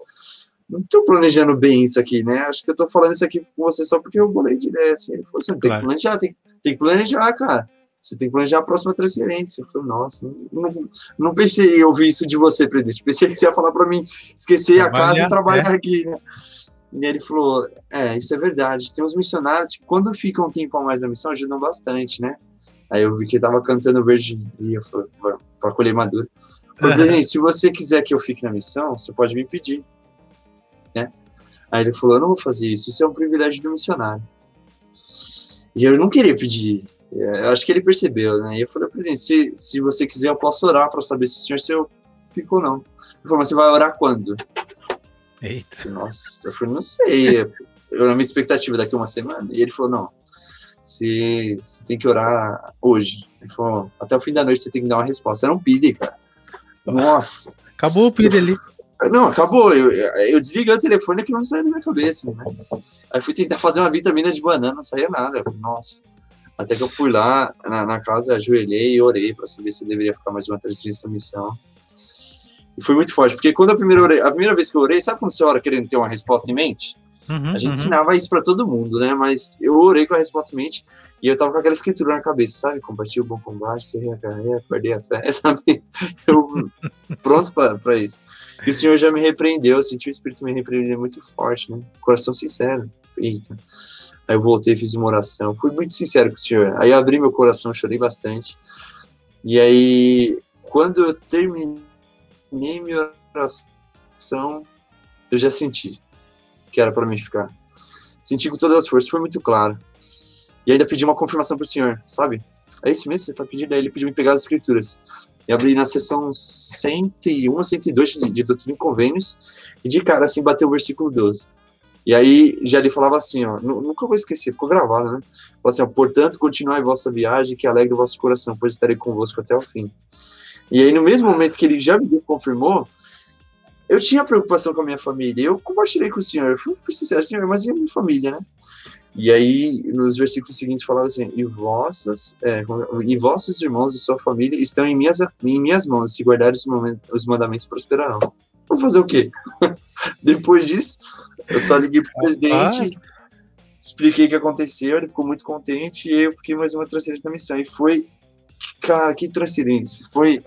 não estou planejando bem isso aqui, né? Acho que eu estou falando isso aqui com você só porque eu bolei de ideia, assim. Ele falou, você tem que planejar, tem, tem que planejar, cara. Você tem que planejar a próxima transferência. Eu falei, nossa, não, não pensei em ouvir isso de você, presidente. Pensei que você ia falar para mim esquecer a casa e trabalhar é. aqui, né? E ele falou, é, isso é verdade. Tem uns missionários que quando ficam um tempo a mais na missão ajudam bastante, né? Aí eu vi que ele tava cantando verde e eu falei, para colher maduro. Falei, presidente, se você quiser que eu fique na missão, você pode me pedir, né? Aí ele falou, eu não vou fazer isso, isso é um privilégio do missionário. E eu não queria pedir, é, eu acho que ele percebeu, né? E eu falei, presidente, se, se você quiser, eu posso orar para saber se o senhor se eu fico ou não. Ele falou, mas você vai orar quando? Eita. Nossa, eu falei, não sei. Eu, na minha expectativa daqui uma semana. E ele falou, não, você, você tem que orar hoje. Ele falou, até o fim da noite você tem que dar uma resposta. Era um pide, cara. Nossa. Acabou o pide ali. Não, acabou. Eu, eu desliguei o telefone que não saía da minha cabeça. Né? Aí fui tentar fazer uma vitamina de banana, não saía nada. Falei, Nossa. Até que eu fui lá na, na casa, ajoelhei e orei para saber se eu deveria ficar mais uma transferência missão. E foi muito forte, porque quando a primeira, orei, a primeira vez que eu orei, sabe quando você ora querendo ter uma resposta em mente? Uhum, a gente uhum. ensinava isso para todo mundo, né? Mas eu orei com a resposta mente e eu tava com aquela escritura na cabeça, sabe? Combatir o bom combate, ser a carreira, perder a fé, sabe? Eu pronto para isso. E o Senhor já me repreendeu, eu senti o Espírito me repreender muito forte, né? Coração sincero. Eita. Aí eu voltei, fiz uma oração, fui muito sincero com o Senhor. Aí eu abri meu coração, chorei bastante. E aí, quando eu terminei minha oração, eu já senti que era para mim ficar. Senti com todas as forças, foi muito claro. E ainda pedi uma confirmação para o senhor, sabe? É isso mesmo, você está pedindo? Aí ele pediu me pegar as escrituras. E abri na sessão 101 102 de, de Doutrina e Convênios, e de cara, assim, bateu o versículo 12. E aí, já ele falava assim, ó, nunca vou esquecer, ficou gravado, né? Falou assim, ó, portanto, continuai vossa viagem, que alegre o vosso coração, pois estarei convosco até o fim. E aí, no mesmo momento que ele já me confirmou, eu tinha preocupação com a minha família. Eu compartilhei com o senhor. Eu fui, fui sincero, senhor, mas e a minha família, né? E aí, nos versículos seguintes, falava assim: E, vossas, é, e vossos irmãos e sua família estão em minhas, em minhas mãos. Se guardarem os, os mandamentos, prosperarão. Vou fazer o quê? Depois disso, eu só liguei pro presidente, expliquei o que aconteceu. Ele ficou muito contente e eu fiquei mais uma transferência da missão. E foi, cara, que transferência. Foi,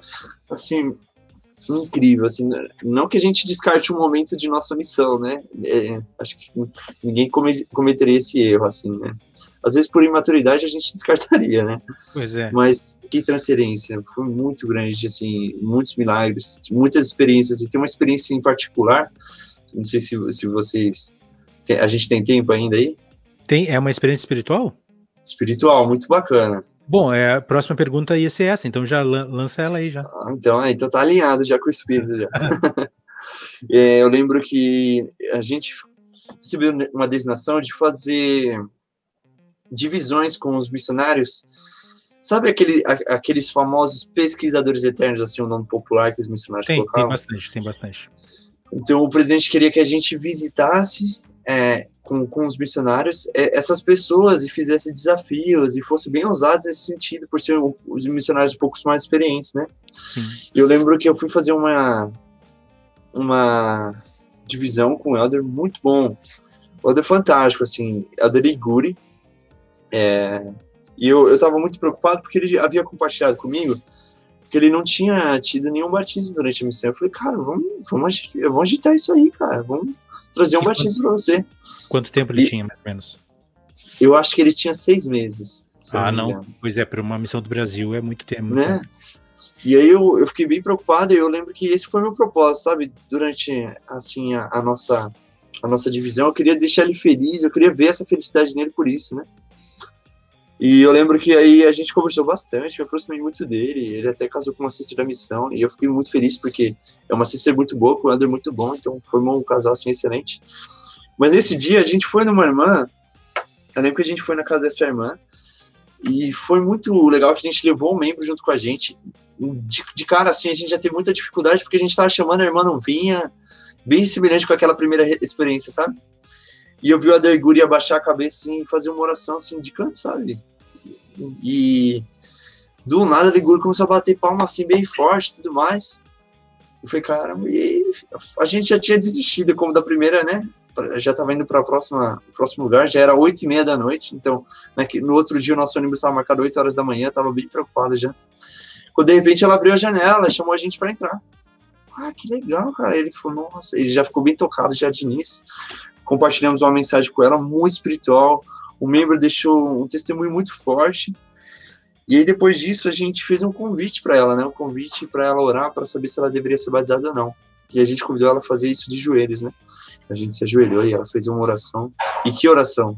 assim, incrível, assim, não que a gente descarte um momento de nossa missão, né, é, acho que ninguém cometeria esse erro, assim, né, às vezes por imaturidade a gente descartaria, né, pois é, mas que transferência, foi muito grande, assim, muitos milagres, muitas experiências, e tem uma experiência em particular, não sei se, se vocês, a gente tem tempo ainda aí? Tem, é uma experiência espiritual? Espiritual, muito bacana. Bom, é, a próxima pergunta ia ser essa, então já lança ela aí já. Ah, então, é, então tá alinhado já com o espírito já. é, eu lembro que a gente recebeu uma designação de fazer divisões com os missionários. Sabe aquele, a, aqueles famosos pesquisadores eternos, assim, o um nome popular que os missionários tem, colocavam? Tem bastante, tem bastante. Então o presidente queria que a gente visitasse é, com, com os missionários é, essas pessoas e fizesse desafios e fosse bem ousados nesse sentido, por ser os missionários um pouco mais experientes, né? Sim. Eu lembro que eu fui fazer uma, uma divisão com o Elder muito bom. O Elder fantástico, assim, Elder Iguri. É, e eu, eu tava muito preocupado porque ele havia compartilhado comigo que ele não tinha tido nenhum batismo durante a missão. Eu falei, cara, vamos, vamos, vamos agitar isso aí, cara. Vamos trazer um que batismo para você. Quanto tempo ele e, tinha, mais ou menos? Eu acho que ele tinha seis meses. Ah, não. não. Pois é, para uma missão do Brasil é muito tempo. Né? E aí eu, eu fiquei bem preocupado e eu lembro que esse foi meu propósito, sabe? Durante, assim, a, a nossa a nossa divisão, eu queria deixar ele feliz, eu queria ver essa felicidade nele por isso, né? E eu lembro que aí a gente conversou bastante, me aproximei muito dele, ele até casou com uma sister da missão, e eu fiquei muito feliz porque é uma sister muito boa, com o André muito bom, então formou um casal assim excelente. Mas nesse dia a gente foi numa irmã, eu lembro que a gente foi na casa dessa irmã, e foi muito legal que a gente levou um membro junto com a gente. De, de cara, assim, a gente já teve muita dificuldade porque a gente tava chamando, a irmã não vinha, bem semelhante com aquela primeira experiência, sabe? E eu vi o Aderguri abaixar a cabeça assim, e fazer uma oração assim de canto, sabe? E do nada o Aderguri começou a bater palma assim bem forte e tudo mais. Eu falei, caramba, e a gente já tinha desistido como da primeira, né? Já estava indo para o próximo lugar, já era oito e meia da noite, então né, no outro dia o nosso ônibus estava marcado 8 horas da manhã, estava bem preocupado já. Quando de repente ela abriu a janela, chamou a gente para entrar. Ah, que legal, cara. Ele falou, nossa, ele já ficou bem tocado já de início compartilhamos uma mensagem com ela muito espiritual. O membro deixou um testemunho muito forte. E aí depois disso a gente fez um convite para ela, né? Um convite para ela orar para saber se ela deveria ser batizada ou não. E a gente convidou ela a fazer isso de joelhos, né? A gente se ajoelhou e ela fez uma oração. E que oração?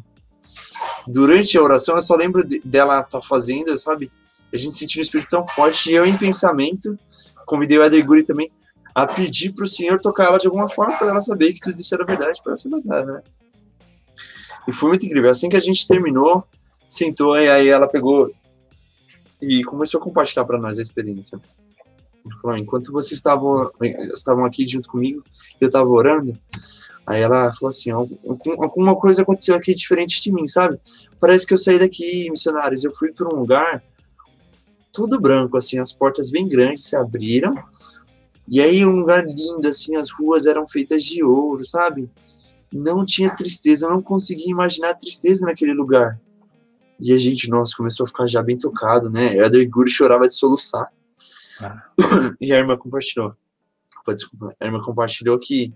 Durante a oração eu só lembro dela estar tá fazendo, sabe? A gente sentiu um espírito tão forte e eu em pensamento convidei o Eder Guri também a pedir para o Senhor tocar ela de alguma forma para ela saber que tudo isso era verdade para ela se matar, né? E foi muito incrível. Assim que a gente terminou, sentou e aí ela pegou e começou a compartilhar para nós a experiência. Falou, enquanto vocês estavam estavam aqui junto comigo, eu estava orando. Aí ela falou assim: alguma coisa aconteceu aqui diferente de mim, sabe? Parece que eu saí daqui, missionários. Eu fui para um lugar todo branco, assim, as portas bem grandes se abriram e aí um lugar lindo, assim, as ruas eram feitas de ouro, sabe? Não tinha tristeza, eu não conseguia imaginar tristeza naquele lugar. E a gente, nossa, começou a ficar já bem tocado, né? A Derguri chorava de soluçar. Ah. E a irmã compartilhou. Desculpa, a irmã compartilhou que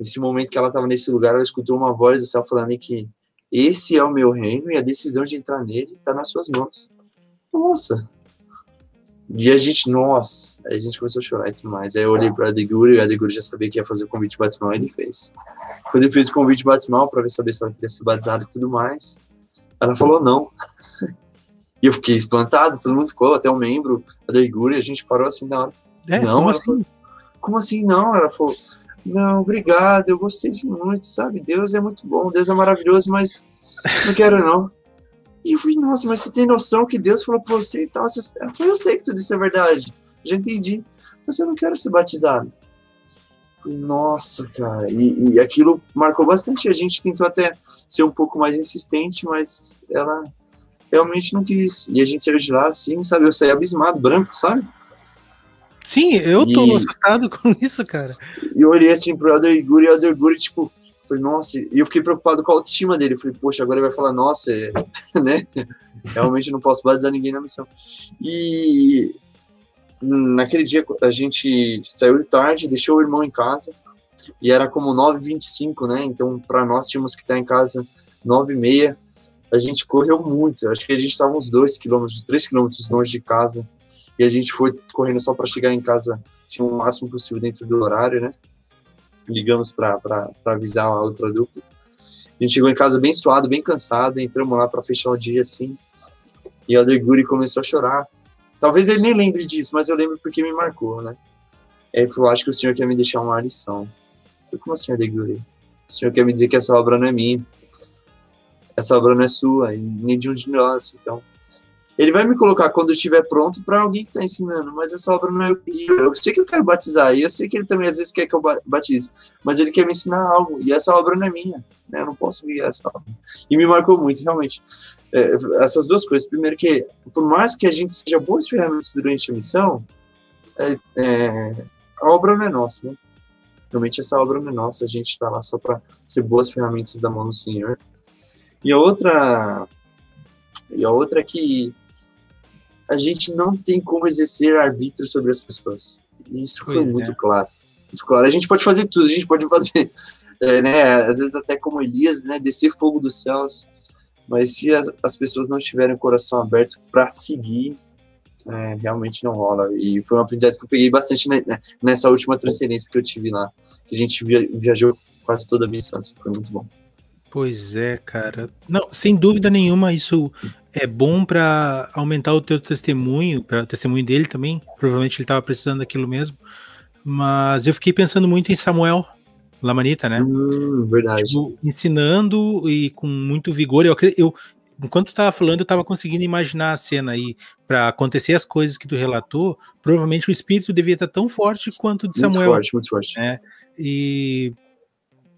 nesse momento que ela estava nesse lugar, ela escutou uma voz do céu falando que esse é o meu reino e a decisão de entrar nele está nas suas mãos. Nossa, e a gente, nossa, a gente começou a chorar e tudo mais. Aí eu olhei para a Adeguri, e a Adeguri já sabia que ia fazer o convite batismal, e ele fez. Quando ele fez o convite batismal para ver saber se ela queria ser batizada e tudo mais, ela falou não. e eu fiquei espantado, todo mundo ficou, até o um membro, a Adeguri, a gente parou assim na hora. É, não, como assim? Falou, como assim não? Ela falou, não, obrigado, eu gostei de muito, sabe? Deus é muito bom, Deus é maravilhoso, mas não quero não. E eu falei, nossa, mas você tem noção que Deus falou pra você e tal? Ela falou, eu sei que tudo isso é verdade. Já entendi. Mas eu não quero ser batizado. Eu falei, nossa, cara. E, e aquilo marcou bastante. A gente tentou até ser um pouco mais insistente, mas ela realmente não quis. E a gente saiu de lá assim, sabe? Eu saí abismado, branco, sabe? Sim, eu tô e... assustado com isso, cara. E eu olhei assim pro Elder Guri, e o Elder Guri, tipo, Falei, nossa, e eu fiquei preocupado com a autoestima dele. falei, poxa, agora ele vai falar, nossa, é, né? Realmente não posso batizar ninguém na missão. E naquele dia a gente saiu de tarde, deixou o irmão em casa, e era como 9h25, né? Então, para nós tínhamos que estar em casa 9h30. A gente correu muito, acho que a gente estava uns 2 quilômetros, 3 quilômetros longe de casa, e a gente foi correndo só para chegar em casa assim, o máximo possível dentro do horário, né? Ligamos para avisar a outra dupla. A gente chegou em casa bem suado, bem cansado, entramos lá para fechar o dia assim. E o Aleguri começou a chorar. Talvez ele nem lembre disso, mas eu lembro porque me marcou, né? Ele falou: Acho que o senhor quer me deixar uma lição. Eu falei, Como assim, Aleguri? O senhor quer me dizer que essa obra não é minha. Essa obra não é sua, nem de um de nós. Então, ele vai me colocar quando estiver pronto para alguém que está ensinando, mas essa obra não é eu. Eu sei que eu quero batizar, e eu sei que ele também às vezes quer que eu batize, mas ele quer me ensinar algo, e essa obra não é minha, né? Eu não posso guiar essa obra. E me marcou muito, realmente. É, essas duas coisas. Primeiro, que por mais que a gente seja boas ferramentas durante a missão, é, é, a obra não é nossa, né? Realmente essa obra não é nossa, a gente está lá só para ser boas ferramentas da mão do Senhor. E a outra. E a outra é que a gente não tem como exercer arbítrio sobre as pessoas. Isso foi pois muito é. claro. Muito claro. A gente pode fazer tudo, a gente pode fazer, é, né, às vezes até como Elias, né, descer fogo dos céus, mas se as, as pessoas não tiverem o coração aberto para seguir, é, realmente não rola. E foi um aprendizado que eu peguei bastante né, nessa última transferência que eu tive lá, que a gente via, viajou quase toda a minha instância, foi muito bom. Pois é, cara. Não, sem dúvida nenhuma, isso é bom para aumentar o teu testemunho, para o testemunho dele também. Provavelmente ele estava precisando daquilo mesmo. Mas eu fiquei pensando muito em Samuel Lamanita, né? Hum, verdade. Tipo, ensinando e com muito vigor. Eu, eu enquanto estava falando, eu estava conseguindo imaginar a cena aí para acontecer as coisas que tu relatou. Provavelmente o espírito devia estar tão forte quanto o de Samuel. Muito forte, muito forte. Né? E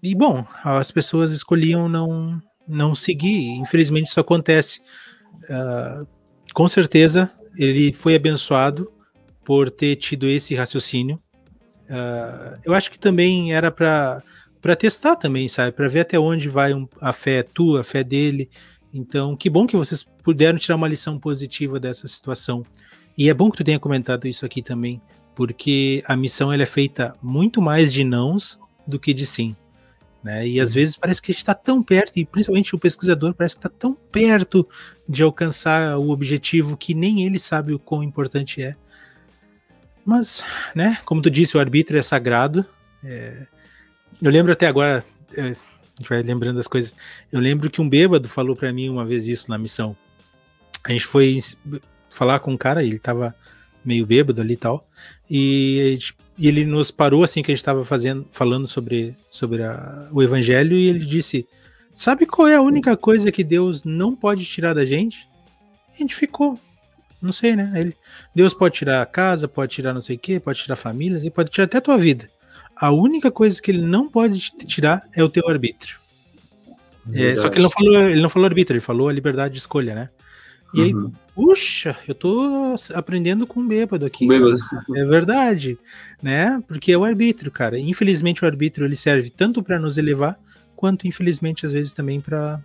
e bom, as pessoas escolhiam não não seguir. Infelizmente isso acontece. Uh, com certeza ele foi abençoado por ter tido esse raciocínio. Uh, eu acho que também era para para testar também, sabe? Para ver até onde vai um, a fé tua, a fé dele. Então, que bom que vocês puderam tirar uma lição positiva dessa situação. E é bom que tu tenha comentado isso aqui também, porque a missão ela é feita muito mais de nãos do que de sim. Né? E às vezes parece que a gente está tão perto, e principalmente o pesquisador parece que está tão perto de alcançar o objetivo que nem ele sabe o quão importante é. Mas, né, como tu disse, o arbítrio é sagrado. É... Eu lembro até agora, é, a gente vai lembrando das coisas. Eu lembro que um bêbado falou para mim uma vez isso na missão. A gente foi falar com um cara, ele estava meio bêbado ali e tal, e e ele nos parou assim que a gente estava fazendo, falando sobre, sobre a, o evangelho e ele disse: "Sabe qual é a única coisa que Deus não pode tirar da gente?" a gente ficou, não sei, né? Ele, Deus pode tirar a casa, pode tirar não sei o que, pode tirar a família, ele pode tirar até a tua vida. A única coisa que ele não pode tirar é o teu arbítrio. É, só que ele não falou, ele não falou arbítrio, ele falou a liberdade de escolha, né? E aí, uhum. puxa, eu tô aprendendo com um bêbado aqui. Bêbado. É verdade, né? Porque é o arbítrio, cara. Infelizmente o arbítrio ele serve tanto para nos elevar, quanto infelizmente às vezes também para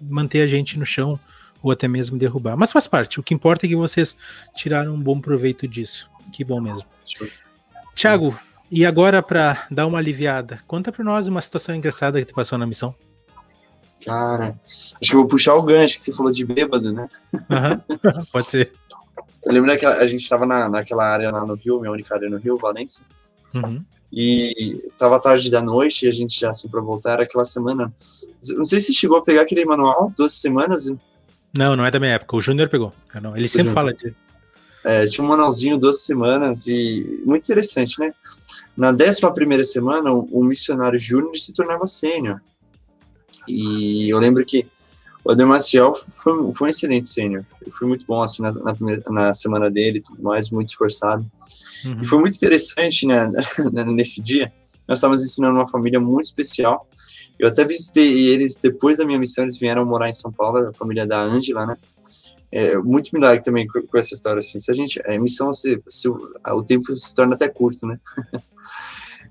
manter a gente no chão ou até mesmo derrubar. Mas faz parte. O que importa é que vocês tiraram um bom proveito disso. Que bom mesmo. Tiago, e agora para dar uma aliviada, conta para nós uma situação engraçada que tu passou na missão. Cara, acho que eu vou puxar o gancho que você falou de bêbado, né? Uhum. Pode ser. Eu lembro que a gente estava na, naquela área lá no Rio, minha única área no Rio, Valência. Uhum. E estava tarde da noite e a gente já assim para voltar era aquela semana. Não sei se chegou a pegar aquele manual, 12 semanas. Não, não é da minha época. O Júnior pegou. Não, ele sempre fala de. É, tinha um manualzinho, 12 semanas e muito interessante, né? Na 11 primeira semana, o missionário Júnior se tornava sênior. E eu lembro que o Ademar Maciel foi, foi um excelente sênior. Foi muito bom assim na, na, primeira, na semana dele, tudo mais, muito esforçado. Uhum. E foi muito interessante, né, nesse dia. Nós estávamos ensinando uma família muito especial. Eu até visitei eles depois da minha missão, eles vieram morar em São Paulo, a família da Ângela, né? É muito milagre também com, com, essa história assim. Se a gente, a missão, se, se, o tempo se torna até curto, né?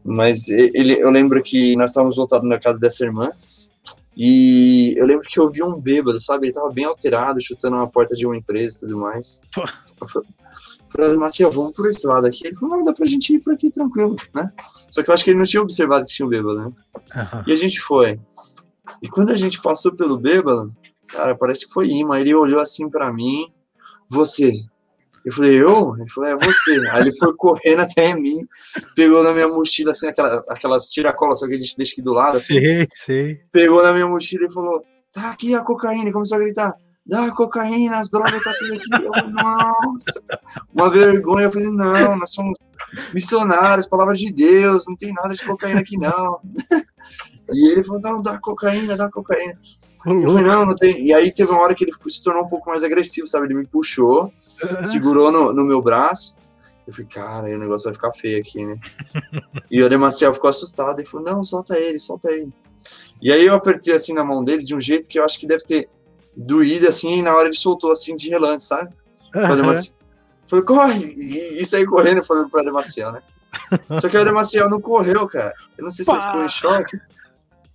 Mas ele, eu lembro que nós estávamos voltados na casa dessa irmã e eu lembro que eu vi um bêbado, sabe? Ele tava bem alterado, chutando uma porta de uma empresa e tudo mais. Eu falei, Marcelo, vamos por esse lado aqui. Ele falou, não, dá pra gente ir por aqui tranquilo, né? Só que eu acho que ele não tinha observado que tinha um bêbado, né? Uhum. E a gente foi. E quando a gente passou pelo bêbado, cara, parece que foi imã. Ele olhou assim para mim, você, eu falei, eu? Ele falou, é você. Aí ele foi correndo até mim, pegou na minha mochila, assim, aquela, aquelas tiracolas só que a gente deixa aqui do lado. Assim, sei, sei. Pegou na minha mochila e falou, tá aqui a cocaína. E começou a gritar, dá a cocaína, as drogas tá tudo aqui. Eu, nossa, uma vergonha. Eu falei, não, nós somos missionários, palavra de Deus, não tem nada de cocaína aqui não. E ele falou, não, dá cocaína, dá cocaína. Eu falei, não, não tem. E aí teve uma hora que ele se tornou um pouco mais agressivo, sabe? Ele me puxou, segurou no, no meu braço. Eu falei, cara, o negócio vai ficar feio aqui, né? e o Ademaciel ficou assustado e falou, não, solta ele, solta ele. E aí eu apertei assim na mão dele de um jeito que eu acho que deve ter doído assim, na hora ele soltou assim de relance, sabe? Uhum. Falei, corre! E, e saí correndo falando pro Ademaciel, né? Só que o Ademaciel não correu, cara. Eu não sei se ele ficou em choque.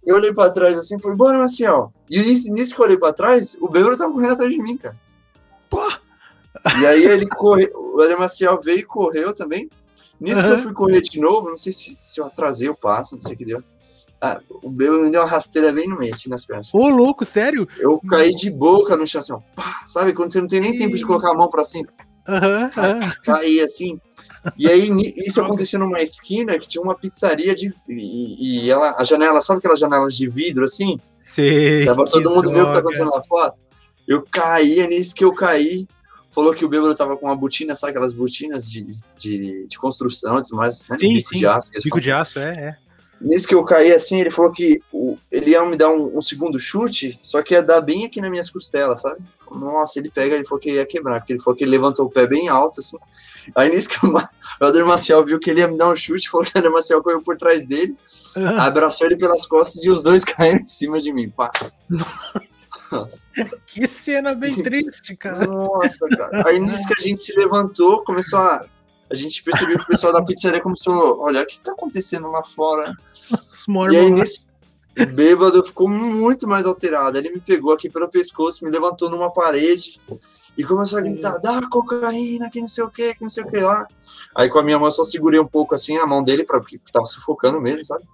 Eu olhei pra trás assim e falei, bora, Maciel. E nisso, nisso que eu olhei pra trás, o Bêbado tava correndo atrás de mim, cara. Pô! E aí ele correu, o Eder Maciel veio e correu também. Nisso uhum. que eu fui correr de novo, não sei se, se eu atrasei o passo, não sei o que deu. Ah, o Bêbado me deu uma rasteira bem no meio, assim, nas pernas. Ô, louco, sério? Eu caí de boca no chão, assim, ó. Pá, sabe? Quando você não tem nem tempo de colocar a mão pra cima. Uhum, uhum. Caí assim. E aí, isso aconteceu numa esquina que tinha uma pizzaria de. E, e ela, a janela, sabe aquelas janelas de vidro assim? Sim. Tava todo mundo vendo o que tá acontecendo lá fora. Eu caí, é nisso que eu caí. Falou que o bêbado tava com uma botina, sabe aquelas botinas de, de, de construção e tudo mais, né? Sim, bico sim. de aço. Bico de aço, é, é. Nisso que eu caí assim, ele falou que o, ele ia me dar um, um, segundo chute, só que ia dar bem aqui nas minhas costelas, sabe? Nossa, ele pega, ele falou que ia quebrar, porque ele falou que ele levantou o pé bem alto, assim. Aí nisso que o, Ader Marcial viu que ele ia me dar um chute, falou que o Ader Marcial correu por trás dele, uhum. abraçou ele pelas costas e os dois caíram em cima de mim, pá. Nossa. Que cena bem triste, cara. Nossa, cara. Aí nisso que a gente se levantou, começou a. A gente percebeu que o pessoal da pizzaria começou a olhar o que tá acontecendo lá fora. e aí nisso, o bêbado ficou muito mais alterado. Ele me pegou aqui pelo pescoço, me levantou numa parede e começou a gritar: dá cocaína, que não sei o que, que não sei o que lá. Aí com a minha mão só segurei um pouco assim a mão dele, pra, porque tava sufocando mesmo, sabe?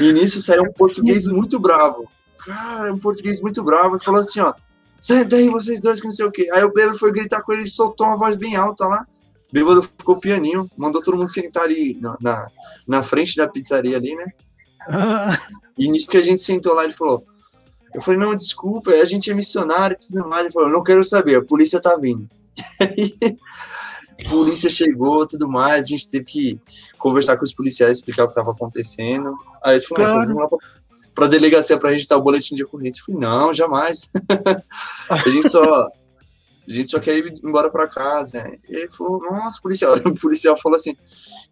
E nisso saiu um português muito bravo cara, um português muito bravo, e falou assim, ó, senta aí vocês dois que não sei o quê. Aí o bêbado foi gritar com ele e soltou uma voz bem alta lá. Bêbado ficou pianinho, mandou todo mundo sentar ali na, na, na frente da pizzaria ali, né? E nisso que a gente sentou lá, ele falou, eu falei, não, desculpa, a gente é missionário e tudo mais. Ele falou, não quero saber, a polícia tá vindo. a polícia chegou tudo mais, a gente teve que conversar com os policiais, explicar o que estava acontecendo. Aí ele falou, ah, então claro. vamos lá pra para a delegacia para registrar o boletim de ocorrência. Eu falei, não, jamais. a gente só a gente só quer ir embora para casa. E ele falou, nossa, policial. O policial falou assim,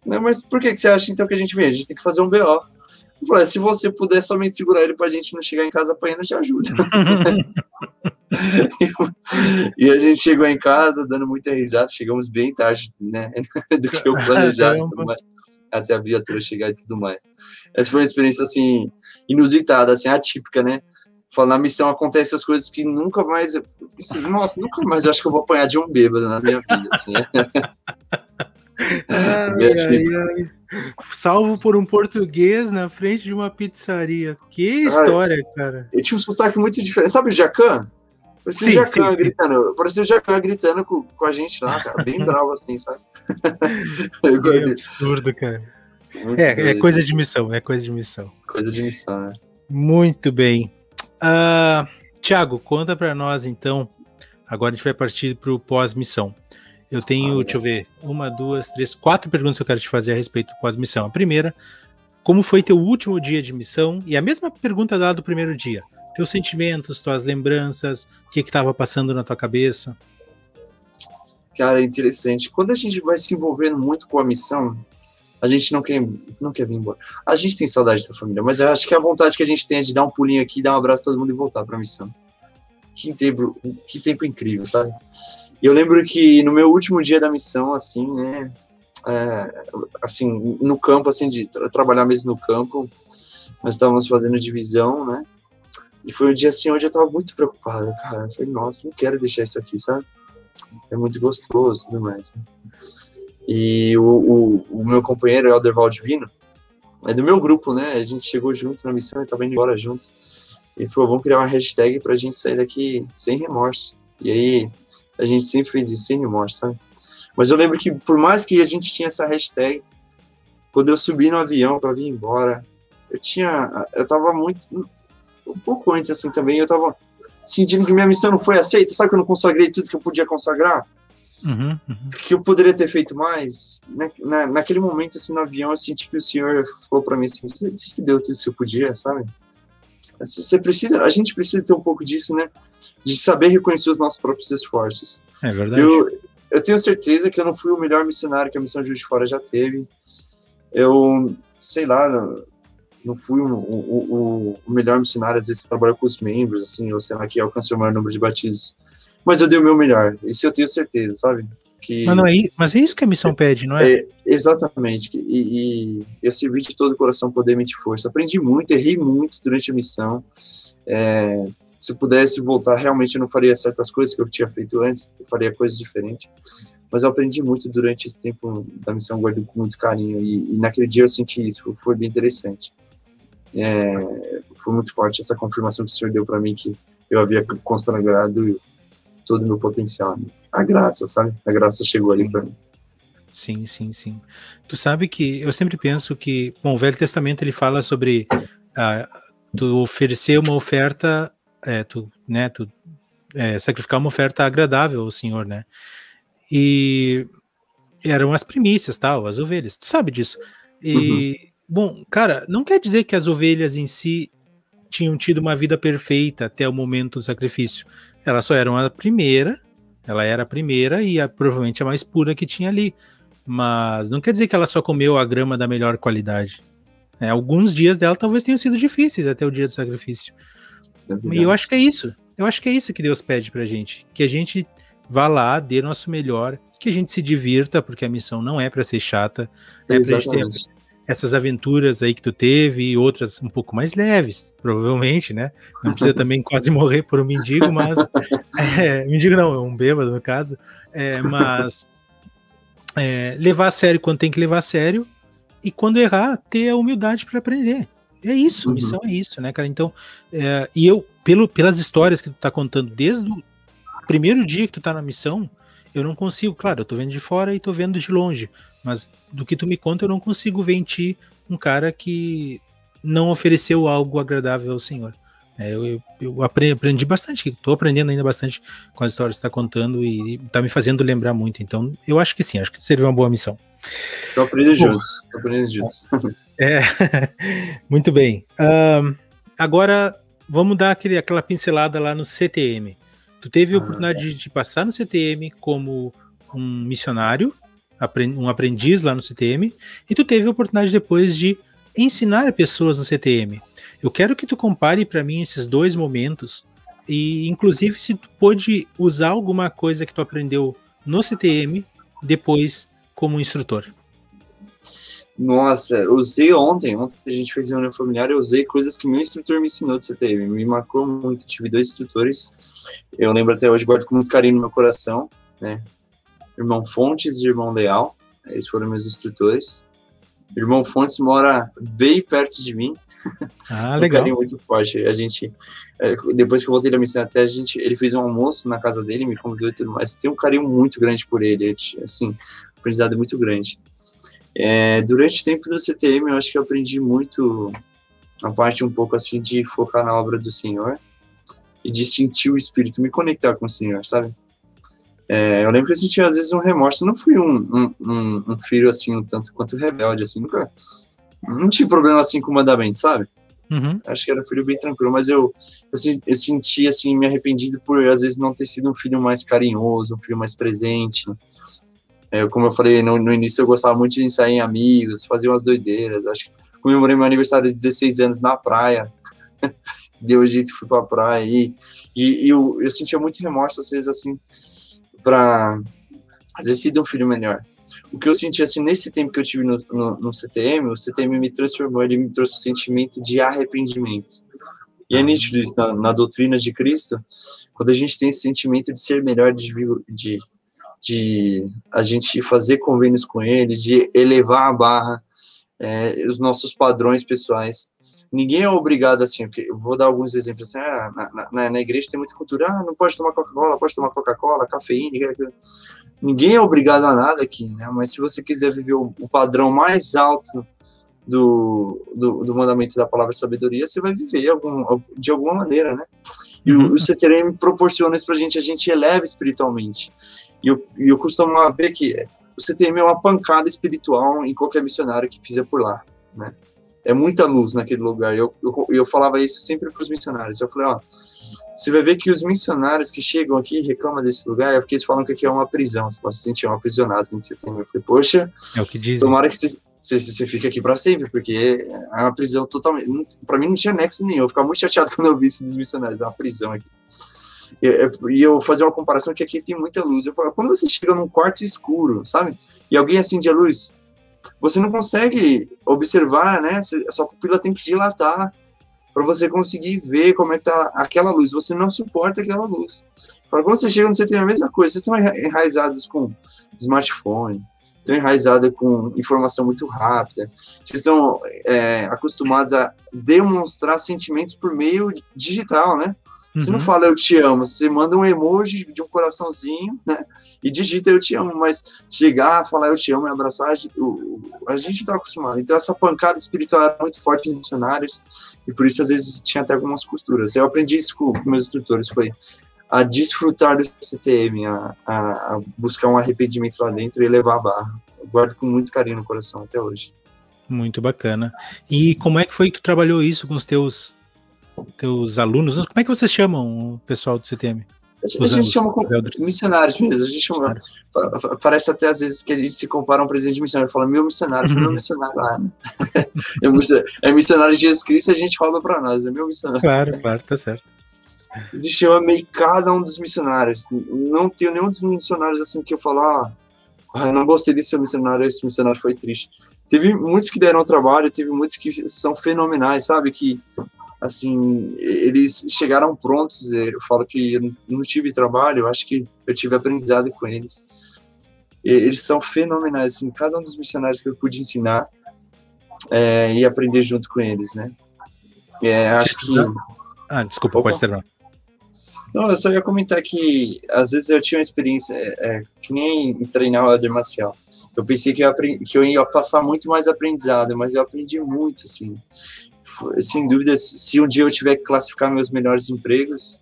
não, mas por que, que você acha então que a gente vem? A gente tem que fazer um BO. Eu falei, se você puder somente segurar ele pra gente não chegar em casa apanhando, te ajuda. e a gente chegou em casa dando muita risada, chegamos bem tarde, né? Do que eu planejado até a viatura chegar e tudo mais. Essa foi uma experiência, assim, inusitada, assim, atípica, né? Falando, na missão acontecem as coisas que nunca mais. Assim, nossa, nunca mais eu acho que eu vou apanhar de um bêbado na minha vida, assim. ai, ai, ai. Salvo por um português na frente de uma pizzaria. Que história, cara. Ele tinha um sotaque muito diferente. Sabe o Jacan? Parecia sim, o Jacan gritando. Parecia o Jacan gritando com, com a gente lá, cara. Bem bravo assim, sabe? é absurdo, cara. é, é coisa de missão, é coisa de missão. Coisa de missão, né? Muito bem. Uh, Tiago, conta para nós então. Agora a gente vai partir para o pós-missão. Eu tenho, ah, deixa eu ver, uma, duas, três, quatro perguntas que eu quero te fazer a respeito do pós-missão. A primeira, como foi teu último dia de missão? E a mesma pergunta dada do primeiro dia teus sentimentos, tuas lembranças, o que estava passando na tua cabeça? Cara, é interessante. Quando a gente vai se envolvendo muito com a missão, a gente não quer, não quer vir embora. A gente tem saudade da família, mas eu acho que a vontade que a gente tem é de dar um pulinho aqui, dar um abraço a todo mundo e voltar para a missão. Que tempo, que tempo incrível, sabe? E eu lembro que no meu último dia da missão, assim, né, é, assim, no campo, assim, de tra trabalhar mesmo no campo, nós estávamos fazendo divisão, né, e foi um dia assim onde eu tava muito preocupado, cara. Eu falei, nossa, não quero deixar isso aqui, sabe? É muito gostoso e tudo mais. Né? E o, o, o, meu companheiro, Helder Valdivino, é do meu grupo, né? A gente chegou junto na missão e tava indo embora junto. Ele falou, vamos criar uma hashtag pra gente sair daqui sem remorso. E aí, a gente sempre fez isso, sem remorso, sabe? Mas eu lembro que, por mais que a gente tinha essa hashtag, quando eu subi no avião para vir embora, eu tinha. Eu tava muito um pouco antes, assim, também, eu tava sentindo que minha missão não foi aceita, sabe que eu não consagrei tudo que eu podia consagrar? Uhum, uhum. Que eu poderia ter feito mais. Na, na, naquele momento, assim, no avião, eu senti que o senhor falou para mim assim: você disse que deu tudo que você podia, sabe? Você precisa, a gente precisa ter um pouco disso, né? De saber reconhecer os nossos próprios esforços. É verdade. Eu, eu tenho certeza que eu não fui o melhor missionário que a Missão Juiz de Fora já teve. Eu, sei lá, não fui o, o, o, melhor missionário, às vezes que trabalha com os membros, assim, ou sei lá, que alcancei o maior número de batismos. Mas eu dei o meu melhor, isso eu tenho certeza, sabe? Que, mas, não é, mas é isso que a missão pede, não é? é exatamente, e, e eu servi de todo o coração, poder, mente e força. Aprendi muito, errei muito durante a missão. É, se pudesse voltar, realmente eu não faria certas coisas que eu tinha feito antes, faria coisas diferentes. Mas eu aprendi muito durante esse tempo da missão, guardei com muito carinho. E, e naquele dia eu senti isso, foi, foi bem interessante é, foi muito forte essa confirmação que o Senhor deu para mim que eu havia consagrado todo o meu potencial. Né? A graça, sabe? A graça chegou ali para mim. Sim, sim, sim. Tu sabe que eu sempre penso que, bom, o Velho Testamento ele fala sobre uh, tu oferecer uma oferta, é, tu, né, tu é, sacrificar uma oferta agradável ao Senhor, né? E eram as primícias, tal, as ovelhas. Tu sabe disso. E, uhum. bom, cara, não quer dizer que as ovelhas em si tinham tido uma vida perfeita até o momento do sacrifício. Elas só eram a primeira, ela era a primeira e a, provavelmente a mais pura que tinha ali. Mas não quer dizer que ela só comeu a grama da melhor qualidade. É, alguns dias dela talvez tenham sido difíceis até o dia do sacrifício. É e eu acho que é isso. Eu acho que é isso que Deus pede pra gente. Que a gente vá lá, dê nosso melhor, que a gente se divirta, porque a missão não é para ser chata, é pra gente ter essas aventuras aí que tu teve e outras um pouco mais leves, provavelmente, né? Não precisa também quase morrer por um mendigo, mas. É, mendigo não, um bêbado no caso. É, mas. É, levar a sério quando tem que levar a sério e quando errar, ter a humildade para aprender. É isso, uhum. missão é isso, né, cara? Então, é, e eu, pelo, pelas histórias que tu tá contando desde o primeiro dia que tu tá na missão, eu não consigo, claro, eu tô vendo de fora e tô vendo de longe, mas do que tu me conta, eu não consigo ver em ti um cara que não ofereceu algo agradável ao Senhor. É, eu, eu, aprendi, bastante, estou aprendendo ainda bastante com as histórias que está contando e está me fazendo lembrar muito. Então, eu acho que sim, acho que seria uma boa missão. Estou aprendendo estou aprendendo juntos. É, muito bem. Um, agora, vamos dar aquele, aquela pincelada lá no CTM. Tu teve a ah, oportunidade é. de passar no CTM como um missionário, um aprendiz lá no CTM, e tu teve a oportunidade depois de ensinar pessoas no CTM. Eu quero que tu compare para mim esses dois momentos e, inclusive, se tu pôde usar alguma coisa que tu aprendeu no CTM depois como instrutor. Nossa, usei ontem, ontem a gente fez reunião familiar, eu usei coisas que meu instrutor me ensinou de CTM, me marcou muito, tive dois instrutores, eu lembro até hoje, guardo com muito carinho no meu coração, né, irmão Fontes e irmão Leal, eles foram meus instrutores, irmão Fontes mora bem perto de mim, ah, legal. um carinho muito forte, a gente, é, depois que eu voltei da missão até, a gente, ele fez um almoço na casa dele, me convidou e tudo mais, tem um carinho muito grande por ele, assim, aprendizado muito grande. É, durante o tempo do CTM, eu acho que eu aprendi muito a parte um pouco assim de focar na obra do Senhor e de sentir o Espírito, me conectar com o Senhor, sabe? É, eu lembro que eu sentia às vezes um remorso. Eu não fui um, um, um, um, filho assim, um tanto quanto rebelde, assim, nunca. Não tive problema assim com o mandamento, sabe? Uhum. Acho que era um filho bem tranquilo, mas eu, eu, eu senti assim, me arrependido por às vezes não ter sido um filho mais carinhoso, um filho mais presente. É, como eu falei no, no, início, eu gostava muito de ensaiar em amigos, fazer umas doideiras. Acho que comemorei meu aniversário de 16 anos na praia. Deu jeito, fui pra praia. E, e, e eu, eu sentia muito remorso, às vezes, assim, às vezes ser um filho melhor. O que eu senti, assim, nesse tempo que eu tive no, no, no CTM, o CTM me transformou, ele me trouxe um sentimento de arrependimento. E é nítido isso na, na doutrina de Cristo, quando a gente tem esse sentimento de ser melhor, de, de de a gente fazer convênios com ele, de elevar a barra, é, os nossos padrões pessoais. Ninguém é obrigado assim, porque vou dar alguns exemplos assim, ah, na, na, na, igreja tem muita cultura, ah, não pode tomar Coca-Cola, pode tomar Coca-Cola, cafeína, ninguém é obrigado a nada aqui, né? Mas se você quiser viver o, o padrão mais alto do, do, do, mandamento da palavra sabedoria, você vai viver algum, de alguma maneira, né? E uhum. o, o CTRM proporciona isso pra gente, a gente eleva espiritualmente. E eu, eu costumo ver que você tem uma pancada espiritual em qualquer missionário que pisa por lá, né? É muita luz naquele lugar. Eu, eu, eu falava isso sempre para os missionários. Eu falei, ó, você vai ver que os missionários que chegam aqui e reclamam desse lugar é porque eles falam que aqui é uma prisão. Você se sentiam aprisionados dentro de setembro. Eu falei, poxa, é o que dizem. tomara que você, você, você fique aqui para sempre, porque é uma prisão totalmente. Para mim não tinha nexo nenhum. Eu ficava muito chateado quando eu vi isso dos missionários. É uma prisão aqui. E eu fazia uma comparação que aqui tem muita luz. Eu falo, quando você chega num quarto escuro, sabe? E alguém acende a luz, você não consegue observar, né? A sua pupila tem que dilatar para você conseguir ver como é que tá aquela luz. Você não suporta aquela luz. Quando você chega, você tem a mesma coisa. Vocês estão enraizados com smartphone, estão enraizados com informação muito rápida. Vocês estão é, acostumados a demonstrar sentimentos por meio digital, né? Você uhum. não fala eu te amo, você manda um emoji de um coraçãozinho, né? E digita eu te amo, mas chegar, falar eu te amo e abraçar, a gente tá acostumado. Então essa pancada espiritual era muito forte nos missionários e por isso às vezes tinha até algumas costuras. Eu aprendi isso com, com meus instrutores, foi a desfrutar do CTM, a, a, a, buscar um arrependimento lá dentro e levar a barra. Eu guardo com muito carinho no coração até hoje. Muito bacana. E como é que foi que tu trabalhou isso com os teus, teus alunos? Como é que vocês chamam o pessoal do CTM? A gente chama como missionários mesmo, a gente chama, parece até às vezes que a gente se compara a um presidente de missionário, fala meu missionário, meu missionário lá, né? é missionário de Jesus Cristo, a gente rouba para nós, é meu missionário. Claro, claro, tá certo. A gente chama meio cada um dos missionários, não tenho nenhum dos missionários assim que eu falo, ah, ah não gostei desse missionário, esse missionário foi triste. Teve muitos que deram trabalho, teve muitos que são fenomenais, sabe, que assim, eles chegaram prontos. Eu falo que eu não tive trabalho, eu acho que eu tive aprendizado com eles. Eles são fenomenais, assim, cada um dos missionários que eu pude ensinar é, e aprender junto com eles, né? É, acho que. Ah, desculpa, Opa. pode terminar. Não, eu só ia comentar que às vezes eu tinha uma experiência é, é que nem treinar o Elder Marcial. Eu pensei que eu, aprendi, que eu ia passar muito mais aprendizado, mas eu aprendi muito, assim sem dúvida, se um dia eu tiver que classificar meus melhores empregos,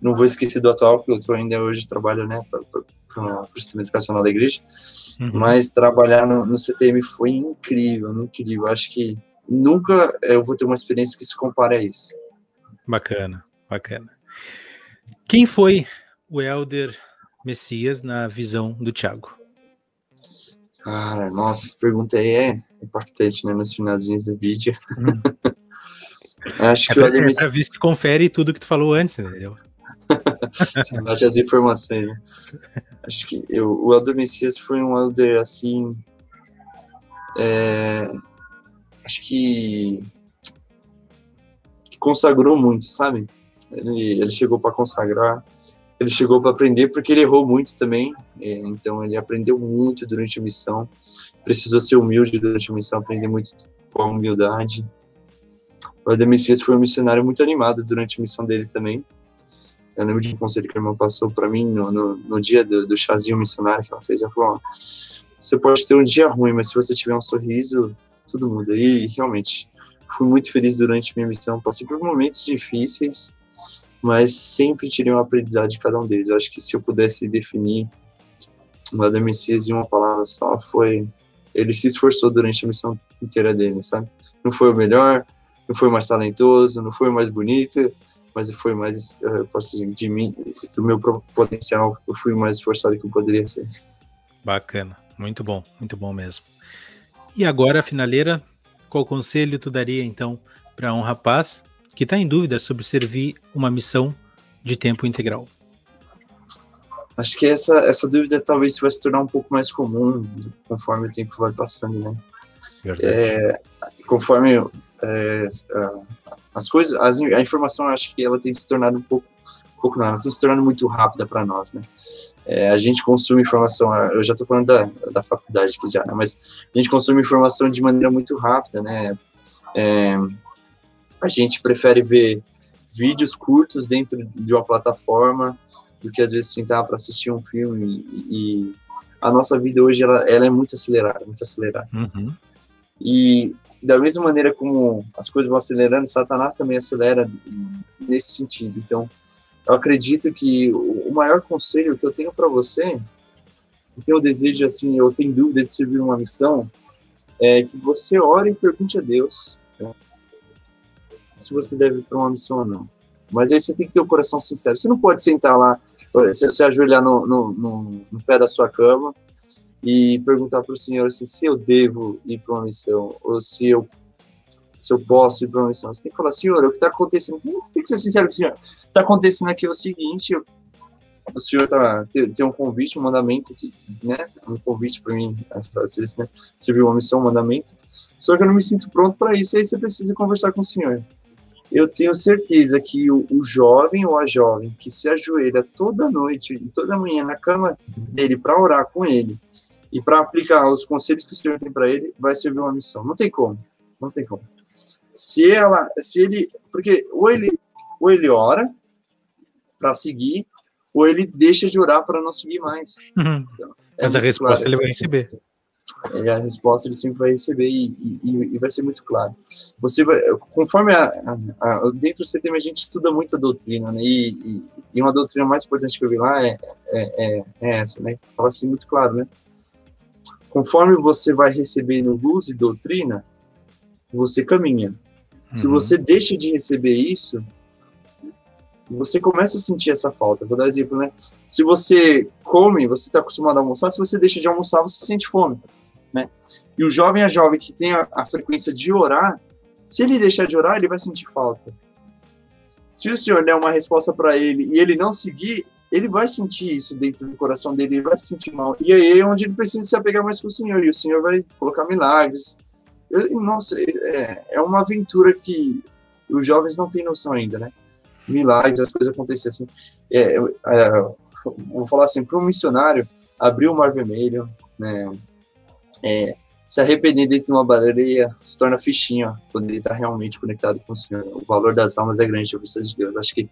não vou esquecer do atual, que eu estou ainda hoje trabalho, né, para o sistema educacional da igreja, uhum. mas trabalhar no, no, CTM foi incrível, incrível. Acho que nunca eu vou ter uma experiência que se compare a isso. Bacana, bacana. Quem foi o Elder Messias na visão do Tiago? Cara, nossa, pergunta aí é impactante, né? Nos finalzinhos do vídeo. Hum. Acho é que o Ademir... é ver se confere tudo que tu falou antes, entendeu? Você bate as informações, né? Acho que eu, o Elder Messias foi um Elder, assim... É, acho que, que consagrou muito, sabe? Ele, ele chegou para consagrar, ele chegou para aprender porque ele errou muito também, é, então ele aprendeu muito durante a missão, precisou ser humilde durante a missão, aprender muito com a humildade, o Messias foi um missionário muito animado durante a missão dele também. Eu lembro de um conselho que a irmã passou para mim no, no, no, dia do, do chazinho missionário que ela fez. Ela falou: Você pode ter um dia ruim, mas se você tiver um sorriso, tudo muda. E realmente, fui muito feliz durante minha missão. Passei por momentos difíceis, mas sempre tirei um aprendizado de cada um deles. Eu acho que se eu pudesse definir o Messias em uma palavra só, foi. Ele se esforçou durante a missão inteira dele, sabe? Não foi o melhor, não foi mais talentoso, não foi mais bonito, mas foi mais, eu posso dizer, de mim, do meu próprio potencial, eu fui mais esforçado que eu poderia ser. Bacana, muito bom, muito bom mesmo. E agora, finaleira, qual conselho tu daria então para um rapaz que está em dúvida sobre servir uma missão de tempo integral? Acho que essa, essa dúvida talvez vai se tornar um pouco mais comum conforme o tempo vai passando, né? É, conforme é, as coisas, as, a informação, acho que ela tem se tornado um pouco, um pouco não, ela tem se tornado muito rápida para nós, né? É, a gente consome informação, eu já estou falando da, da faculdade aqui já, né? mas a gente consome informação de maneira muito rápida, né? É, a gente prefere ver vídeos curtos dentro de uma plataforma do que às vezes sentar para assistir um filme e, e, a nossa vida hoje ela, ela é muito acelerada, muito acelerada. Uhum. E da mesma maneira como as coisas vão acelerando, Satanás também acelera nesse sentido. Então, eu acredito que o maior conselho que eu tenho para você, que tem o desejo assim, eu tenho dúvida de servir uma missão, é que você ore e pergunte a Deus né, se você deve ir para uma missão ou não. Mas aí você tem que ter o um coração sincero. Você não pode sentar lá, se, se ajoelhar no, no, no, no pé da sua cama e perguntar para o Senhor assim, se eu devo ir para uma missão ou se eu se eu posso ir para uma missão. Você tem que falar, Senhor, o que está acontecendo? Você tem que ser sincero com o Senhor. Está acontecendo aqui é o seguinte, eu, o Senhor tá, tem, tem, um convite, um mandamento, aqui, né? Um convite para mim, às vezes, né? Servir uma missão, um mandamento. Só que eu não me sinto pronto para isso, aí você precisa conversar com o Senhor. Eu tenho certeza que o, o jovem ou a jovem que se ajoelha toda noite e toda manhã na cama dele para orar com ele, e para aplicar os conselhos que o Senhor tem para ele, vai servir uma missão. Não tem como. Não tem como. Se ela, se ele, porque ou ele, ou ele ora para seguir, ou ele deixa de orar para não seguir mais. Uhum. Então, é Mas a resposta claro. ele vai receber. E a resposta ele sempre vai receber e, e, e vai ser muito claro. Você vai, conforme a, a, a, dentro do CTM a gente estuda muito a doutrina, né? E, e, uma doutrina mais importante que eu vi lá é, é, é, é essa, né? Fala assim muito claro, né? Conforme você vai recebendo luz e doutrina, você caminha. Uhum. Se você deixa de receber isso, você começa a sentir essa falta. Vou dar um exemplo, né? Se você come, você está acostumado a almoçar, se você deixa de almoçar, você sente fome, né? E o jovem a jovem que tem a, a frequência de orar, se ele deixar de orar, ele vai sentir falta. Se o senhor der uma resposta para ele e ele não seguir, ele vai sentir isso dentro do coração dele, ele vai se sentir mal. E aí é onde ele precisa se apegar mais com o Senhor, e o Senhor vai colocar milagres. Eu, nossa, é, é uma aventura que os jovens não têm noção ainda, né? milagres, as coisas acontecerem assim. É, é, vou falar assim, para um missionário abrir o Mar Vermelho, né, é, se arrepender dentro de uma baleia se torna fichinha quando ele está realmente conectado com o Senhor. O valor das almas é grande, a vista de Deus. Acho que,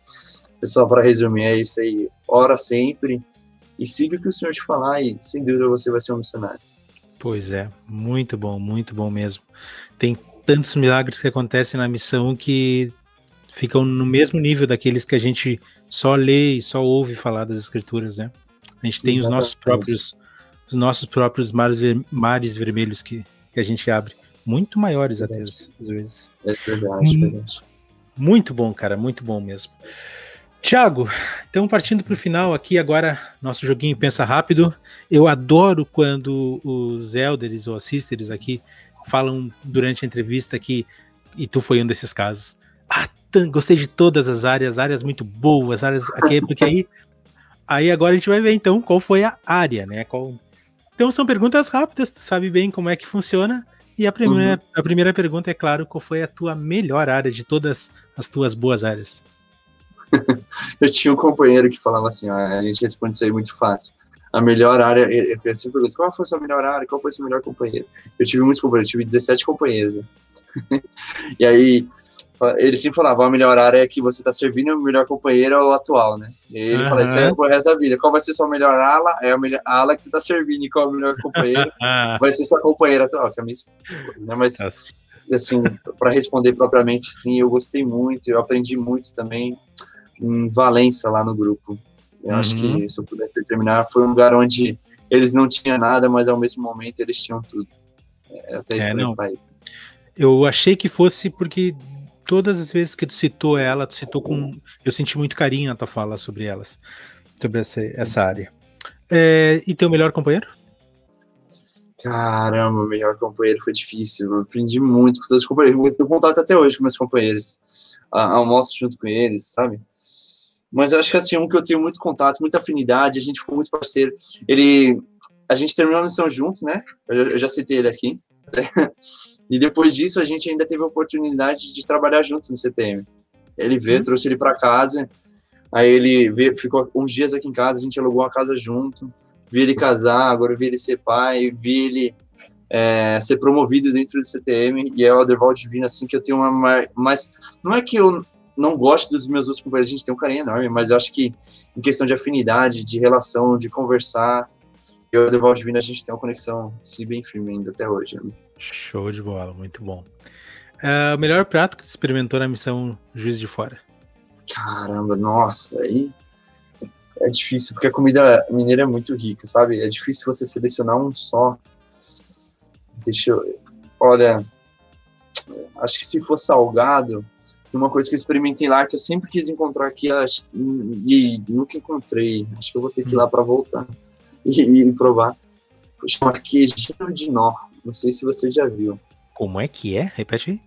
pessoal, para resumir, é isso aí. Ora sempre e siga o que o Senhor te falar e, sem dúvida, você vai ser um missionário. Pois é, muito bom, muito bom mesmo. Tem tantos milagres que acontecem na missão que ficam no mesmo nível daqueles que a gente só lê e só ouve falar das escrituras, né? A gente tem Exatamente. os nossos próprios os nossos próprios mares, mares vermelhos que, que a gente abre, muito maiores até às, vezes. É verdade, hum, verdade. Muito bom, cara, muito bom mesmo. Tiago, então partindo para o final aqui agora, nosso joguinho Pensa Rápido. Eu adoro quando os elders ou assisters aqui falam durante a entrevista que, e tu foi um desses casos, ah, gostei de todas as áreas, áreas muito boas, áreas aqui, porque aí, aí agora a gente vai ver então qual foi a área, né? Qual... Então são perguntas rápidas, tu sabe bem como é que funciona. E a primeira, uhum. a primeira pergunta é claro, qual foi a tua melhor área de todas as tuas boas áreas? eu tinha um companheiro que falava assim, ó, a gente responde isso aí muito fácil. A melhor área, eu sempre pergunto, qual foi a sua melhor área, qual foi o seu melhor companheiro? Eu tive muitos companheiros, eu tive 17 companheiros. Né? e aí, ele sempre falava, a melhor área é que você está servindo, o melhor companheiro é o atual, né? E ele uhum. fala, isso é pro resto da vida. Qual vai ser sua melhor ala? É a, melhor, a ala que você está servindo, e qual é o melhor companheiro? vai ser sua companheira atual, que é a minha esposa, né? Mas, assim, para responder propriamente, sim, eu gostei muito, eu aprendi muito também em Valença, lá no grupo. Eu uhum. acho que, uhum. se eu pudesse terminar, foi um lugar onde eles não tinham nada, mas ao mesmo momento eles tinham tudo. É até é, estranho é, país. Eu achei que fosse porque todas as vezes que tu citou ela, tu citou com. Eu senti muito carinho na tua fala sobre elas, sobre essa, essa área. É, e teu melhor companheiro? Caramba, melhor companheiro foi difícil. Eu aprendi muito com todos os companheiros. Eu tenho contato até hoje com meus companheiros. Almoço junto com eles, sabe? Mas eu acho que assim, um que eu tenho muito contato, muita afinidade, a gente ficou muito parceiro. Ele. A gente terminou a missão junto, né? Eu, eu já citei ele aqui. E depois disso, a gente ainda teve a oportunidade de trabalhar junto no CTM. Ele veio, uhum. trouxe ele para casa, aí ele veio, ficou uns dias aqui em casa, a gente alugou uma casa junto, vi ele casar, agora vi ele ser pai, vi ele é, ser promovido dentro do CTM, e é o Aderval Divino, assim, que eu tenho uma... Mas não é que eu não gosto dos meus outros companheiros, a gente tem um carinho enorme, mas eu acho que em questão de afinidade, de relação, de conversar, eu e o Aderval Divino, a gente tem uma conexão, assim, bem firme ainda até hoje. Né? Show de bola, muito bom. Uh, o melhor prato que você experimentou na missão Juiz de Fora? Caramba, nossa, aí é difícil, porque a comida mineira é muito rica, sabe? É difícil você selecionar um só. Deixa eu. Olha, acho que se for salgado, uma coisa que eu experimentei lá que eu sempre quis encontrar aqui acho, e nunca encontrei. Acho que eu vou ter que ir lá para voltar e, e provar. Chama queijinho de nó. Não sei se você já viu. Como é que é? Repete aí.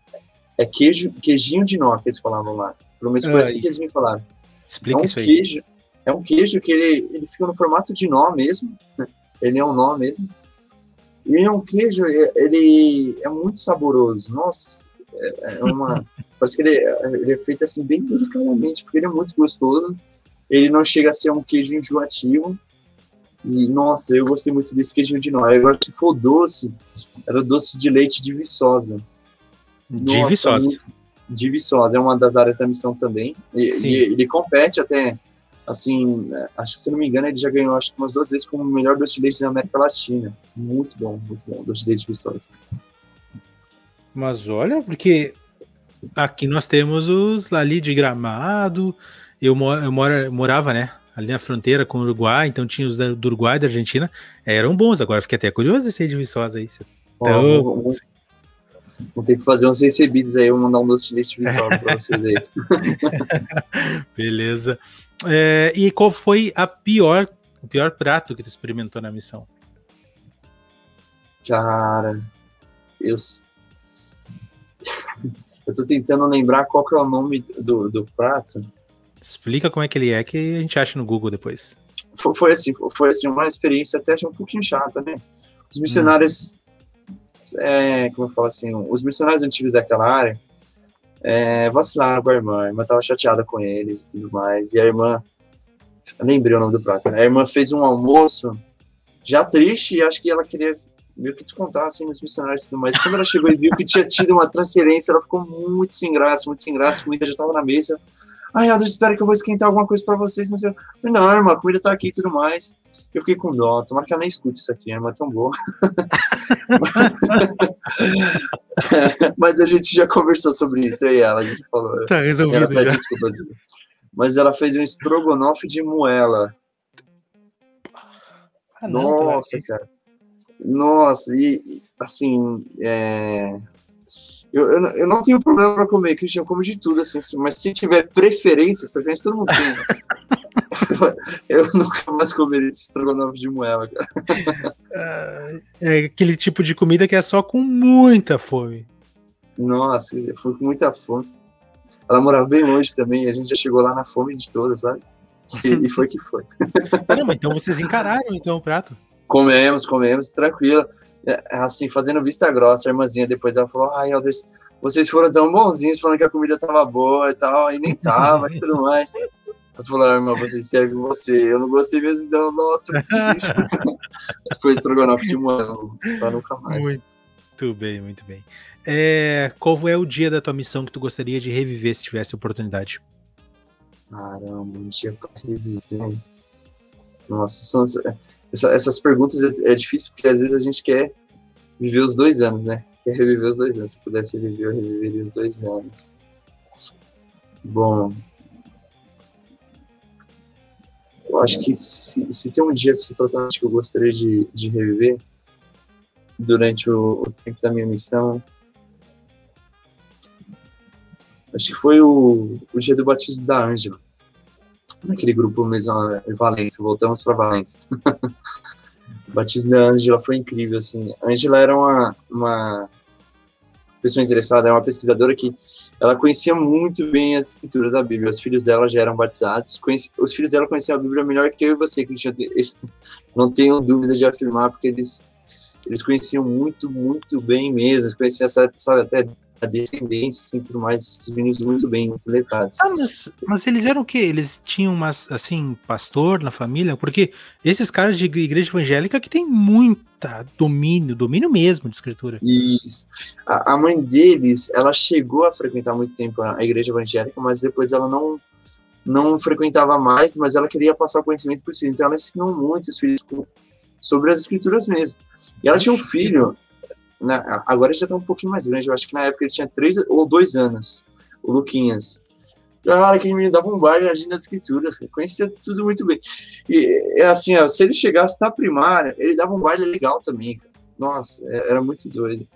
É queijo, queijinho de nó que eles falavam lá. Pelo menos foi ah, assim isso. que eles me falaram. Explica é um isso aí. Queijo, é um queijo que ele, ele fica no formato de nó mesmo. Né? Ele é um nó mesmo. E é um queijo, ele é muito saboroso. Nossa, é, é uma. parece que ele, ele é feito assim bem delicadamente, porque ele é muito gostoso. Ele não chega a ser um queijo enjoativo e, nossa, eu gostei muito desse queijinho de nó. Agora, se for doce, era doce de leite de Viçosa. De nossa, Viçosa. Muito, de Viçosa, é uma das áreas da missão também. E, e, ele compete até assim, acho que se não me engano, ele já ganhou acho que umas duas vezes como o melhor doce de leite da América Latina. Muito bom, muito bom, doce de leite Vistosa. Mas olha, porque aqui nós temos os ali de Gramado. Eu, eu mora, morava, né? Ali na fronteira com o Uruguai, então tinha os do Uruguai e da Argentina. Eram bons, agora fiquei até curioso esse aí de Viçosa aí. Então, oh, vou, vou, vou, ter que fazer uns recebidos aí, eu vou mandar um doce de leite Viçosa pra vocês aí. Beleza. É, e qual foi a pior, o pior prato que tu experimentou na missão? Cara, eu eu tô tentando lembrar qual que é o nome do, do prato. Explica como é que ele é, que a gente acha no Google depois. Foi, foi assim, foi assim, uma experiência até um pouquinho chata, né? Os missionários, hum. é, como eu falo assim, os missionários antigos daquela área é, vacilaram com a irmã, a irmã tava chateada com eles e tudo mais, e a irmã, lembrei o nome do prato, né? A irmã fez um almoço já triste e acho que ela queria meio que descontar assim nos missionários e tudo mais. Quando ela chegou e viu que tinha tido uma transferência, ela ficou muito sem graça, muito sem graça, a comida já estava na mesa. Ai, Aldo, espera que eu vou esquentar alguma coisa para vocês. Não, sei. não, irmã, a comida tá aqui e tudo mais. Eu fiquei com dó. Tomara que ela nem escute isso aqui, a irmã é tão boa. Mas a gente já conversou sobre isso aí, ela. A gente falou. Tá resolvido ela, já. Desculpa, Mas ela fez um estrogonofe de moela. Ah, não, Nossa, cara. Nossa, e assim, é... eu, eu, eu, não tenho problema para comer, Cristian, eu como de tudo, assim, mas se tiver preferências, preferências todo mundo tem. eu nunca mais comeria esse estrogonofe de moela, cara. É aquele tipo de comida que é só com muita fome. Nossa, foi com muita fome. Ela morava bem longe também, a gente já chegou lá na fome de todas, sabe? E, e foi que foi. Caramba, então vocês encararam então o prato? Comemos, comemos, tranquilo. É, assim, fazendo vista grossa, a irmãzinha depois ela falou, ai, Elders, vocês foram tão bonzinhos falando que a comida tava boa e tal, e nem tava e tudo mais. Eu falei, ah, irmão, vocês servem você. Eu não gostei mesmo, então, nossa, que Foi estrogonofe de mano, pra nunca mais. Muito bem, muito bem. É, qual é o dia da tua missão que tu gostaria de reviver se tivesse oportunidade? Caramba, um dia pra reviver. Nossa, são, essa, essas perguntas é, é, difícil porque às vezes a gente quer viver os dois anos, né? Quer reviver os dois anos. Se pudesse reviver, eu reviveria os dois anos. Bom. Eu acho que se, se tem um dia assim, que eu gostaria de, de reviver durante o, o tempo da minha missão, acho que foi o, o dia do batismo da Ângela naquele grupo mesmo em Valência, voltamos para Valência. o batismo da Ângela foi incrível, assim. A Ângela era uma, uma pessoa interessada, é uma pesquisadora que ela conhecia muito bem as escrituras da Bíblia. Os filhos dela já eram batizados. Conheci, os filhos dela conheciam a Bíblia melhor que eu e você, Cristian. Não tenho dúvida de afirmar, porque eles, eles conheciam muito, muito bem mesmo. Eles conheciam, sabe, até a descendência, assim, tudo mais, os meninos muito bem, muito letrados. Ah, mas, mas eles eram o quê? Eles tinham, umas, assim, pastor na família? Porque esses caras de igreja evangélica que tem muita domínio, domínio mesmo de escritura. Isso. A, a mãe deles, ela chegou a frequentar muito tempo a igreja evangélica, mas depois ela não não frequentava mais, mas ela queria passar o conhecimento para os filhos. Então ela ensinou muito os filhos sobre as escrituras mesmo. E ela tinha um filho né, agora já está um pouquinho mais grande, eu acho que na época ele tinha três ou dois anos, o Luquinhas. Cara, que me dava um baile nas escrituras, conhecia tudo muito bem. E é assim, ó, se ele chegasse na primária, ele dava um baile legal também, cara. Nossa, é, era muito doido.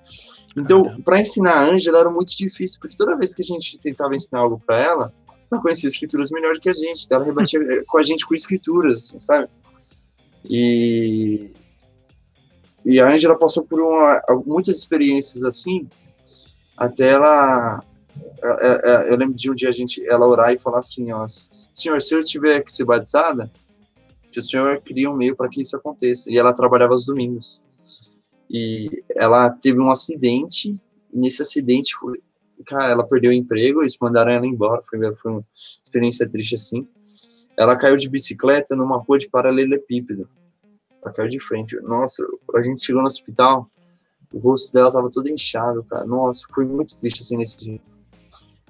Então, para ensinar a Ângela era muito difícil, porque toda vez que a gente tentava ensinar algo para ela, ela conhecia escrituras melhor que a gente, ela rebatia com a gente com escrituras, assim, sabe? E e a Angela passou por uma, muitas experiências assim, até ela, Eu lembro de um dia a gente, ela orar e falar assim: ó, Senhor, se eu tiver que ser batizada, que o Senhor cria um meio para que isso aconteça. E ela trabalhava aos domingos. E ela teve um acidente, e nesse acidente foi, cara, ela perdeu o emprego, eles mandaram ela embora, foi, foi uma experiência triste assim. Ela caiu de bicicleta numa rua de paralelepípedo ela caiu de frente. Nossa, a gente chegou no hospital, o rosto dela tava todo inchado, cara. Nossa, foi muito triste assim nesse dia.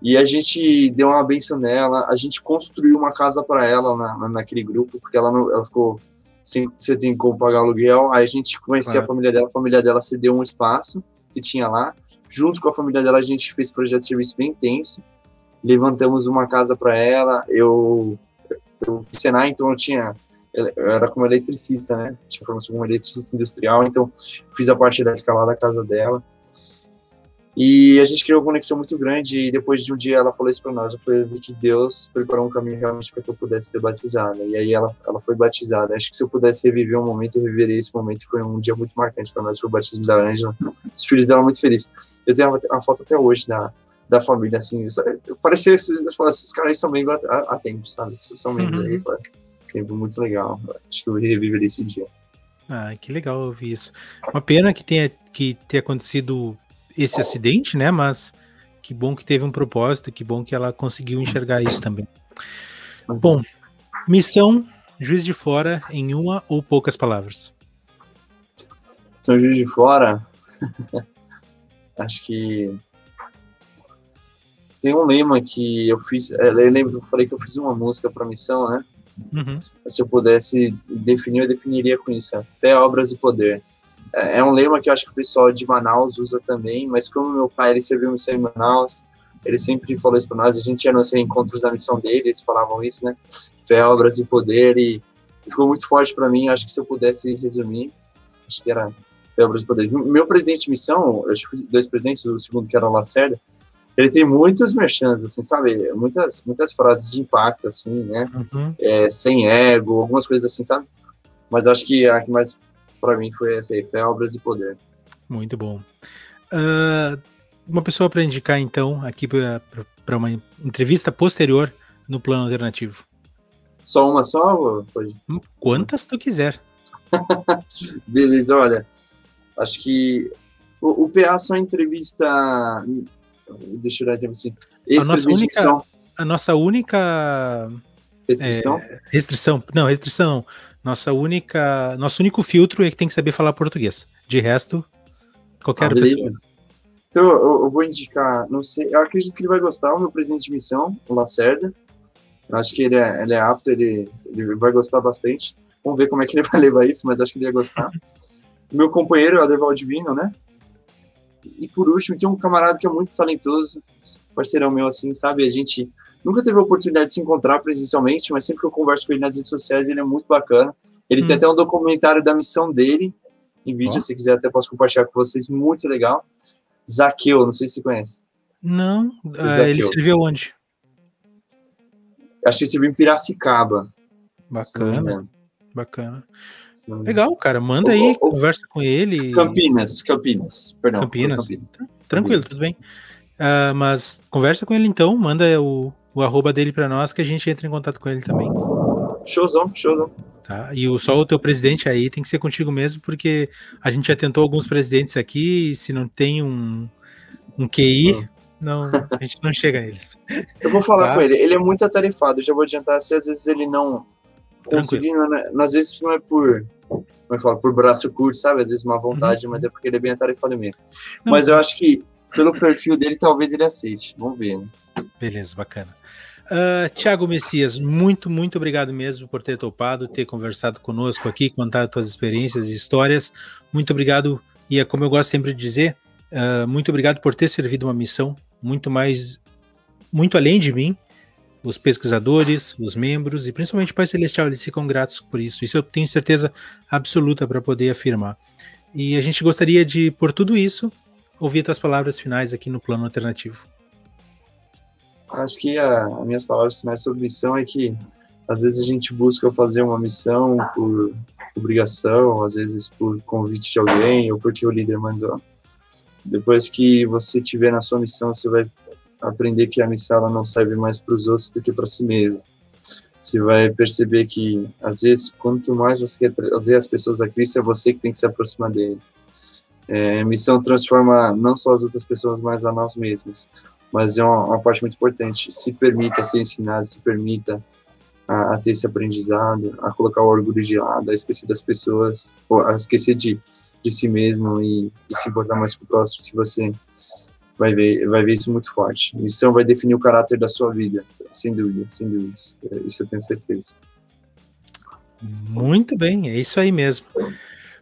E a gente deu uma benção nela, a gente construiu uma casa para ela na, naquele grupo, porque ela, não, ela ficou sem você tem como pagar aluguel. Aí a gente conhecia claro. a família dela, a família dela cedeu um espaço que tinha lá. Junto com a família dela, a gente fez projeto de serviço bem intenso. Levantamos uma casa para ela. Eu, eu Senai, então eu tinha eu era como eletricista, né? Tinha formação como eletricista industrial, então fiz a parte elétrica lá da casa dela. E a gente criou uma conexão muito grande. E depois de um dia ela falou isso para nós. Eu falei, vi que Deus preparou um caminho realmente para que eu pudesse ser batizada. E aí ela, ela foi batizada. Acho que se eu pudesse reviver um momento, eu reviveria esse momento. Foi um dia muito marcante para nós. Foi o batismo da Ângela. Os filhos dela muito felizes. Eu tenho uma, uma foto até hoje da, da família, assim. Parecia esses, esses caras são membros há, há tempo, sabe? São membros uhum. aí. Tempo muito legal. Acho que eu reviveria esse dia. Ah, que legal ouvir isso. Uma pena que tenha, que tenha acontecido esse acidente, né? Mas que bom que teve um propósito, que bom que ela conseguiu enxergar isso também. Bom, missão Juiz de Fora em uma ou poucas palavras. Missão Juiz de Fora, acho que tem um lema que eu fiz. É, eu lembro que eu falei que eu fiz uma música para missão, né? Uhum. Se eu pudesse definir, eu definiria com isso: é fé, obras e poder. É, é um lema que eu acho que o pessoal de Manaus usa também, mas como meu pai ele serviu missão em Manaus, ele sempre falou isso para nós. A gente ia nos encontros da missão dele, eles falavam isso, né? Fé, obras e poder, e ficou muito forte para mim. Acho que se eu pudesse resumir, acho que era fé, obras e poder. Meu presidente de missão, acho que dois presidentes, o segundo que era o Lacerda, ele tem muitos merchants, assim, sabe? Muitas, muitas frases de impacto, assim, né? Uhum. É, sem ego, algumas coisas assim, sabe? Mas acho que a que mais para mim foi essa aí, Fé, Obras e Poder. Muito bom. Uh, uma pessoa para indicar, então, aqui para uma entrevista posterior no plano alternativo. Só uma só? Pode? Hum, quantas tu quiser. Beleza, olha. Acho que o, o PA só entrevista. Deixa eu dizer assim. A nossa única. A nossa única. Restrição? É, restrição. Não, restrição. Nossa única, nosso único filtro é que tem que saber falar português. De resto, qualquer ah, pessoa. Então eu, eu, vou indicar, não sei, eu acredito que ele vai gostar, o meu presidente de missão, o Lacerda. Eu acho que ele é, ele é apto, ele, ele vai gostar bastante. Vamos ver como é que ele vai levar isso, mas acho que ele vai gostar. meu companheiro é o Aderval Divino, né? E por último, tem um camarada que é muito talentoso, parceirão meu, assim, sabe? A gente Nunca teve a oportunidade de se encontrar presencialmente, mas sempre que eu converso com ele nas redes sociais, ele é muito bacana. Ele hum. tem até um documentário da missão dele, em vídeo, oh. se quiser até posso compartilhar com vocês, muito legal. Zaqueu, não sei se você conhece. Não, uh, ele escreveu onde? Acho que escreveu em Piracicaba. Bacana, bacana. Legal, cara, manda aí, conversa com ele. Campinas, Campinas, perdão. Campinas. Campinas. Tranquilo, Campinas. tudo bem. Uh, mas conversa com ele então, manda o, o arroba dele para nós que a gente entra em contato com ele também. Showzão, showzão. Tá? E o, só o teu presidente aí tem que ser contigo mesmo, porque a gente já tentou alguns presidentes aqui e se não tem um, um QI, não, a gente não chega neles. Eu vou falar tá? com ele, ele é muito atarefado, já vou adiantar, se às vezes ele não conseguir, né? às vezes não é por, como é que fala, por braço curto, sabe? Às vezes uma vontade, uhum. mas é porque ele é bem atarefado mesmo. Não. Mas eu acho que pelo perfil dele, talvez ele aceite. Vamos ver, né? Beleza, bacana. Uh, Tiago Messias, muito, muito obrigado mesmo por ter topado, ter conversado conosco aqui, contado suas experiências e histórias. Muito obrigado, e é como eu gosto sempre de dizer, uh, muito obrigado por ter servido uma missão muito mais, muito além de mim. Os pesquisadores, os membros e principalmente o Pai Celestial, eles ficam gratos por isso. Isso eu tenho certeza absoluta para poder afirmar. E a gente gostaria de, por tudo isso, ouvir tuas palavras finais aqui no plano alternativo. Acho que as minhas palavras finais sobre missão é que às vezes a gente busca fazer uma missão por obrigação, às vezes por convite de alguém ou porque o líder mandou. Depois que você tiver na sua missão, você vai aprender que a missão ela não serve mais para os outros do que para si mesma. Você vai perceber que às vezes quanto mais você quer trazer as pessoas a Cristo, é você que tem que se aproximar dele. É, missão transforma não só as outras pessoas, mas a nós mesmos. Mas é uma, uma parte muito importante. Se permita ser ensinado, se permita a, a, ter esse aprendizado, a colocar o orgulho de lado, a esquecer das pessoas, ou a esquecer de, de si mesmo e, e se importar mais com o próximo que você. Vai ver, vai ver isso muito forte. Missão vai definir o caráter da sua vida, sem dúvida, sem dúvida. Isso eu tenho certeza. Muito bem, é isso aí mesmo.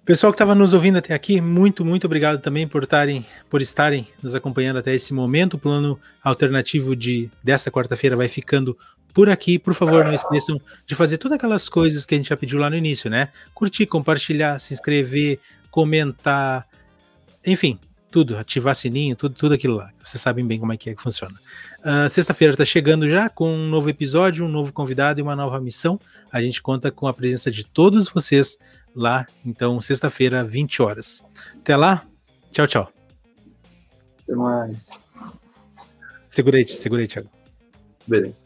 Pessoal que estava nos ouvindo até aqui, muito, muito obrigado também por, tarem, por estarem nos acompanhando até esse momento. O plano alternativo de dessa quarta-feira vai ficando por aqui. Por favor, não esqueçam de fazer todas aquelas coisas que a gente já pediu lá no início, né? Curtir, compartilhar, se inscrever, comentar, enfim, tudo, ativar sininho, tudo, tudo aquilo lá. Vocês sabem bem como é que é que funciona. Uh, Sexta-feira está chegando já com um novo episódio, um novo convidado e uma nova missão. A gente conta com a presença de todos vocês lá. Então, sexta-feira, 20 horas. Até lá. Tchau, tchau. Até mais. Segurei, segurei, Thiago. Beleza.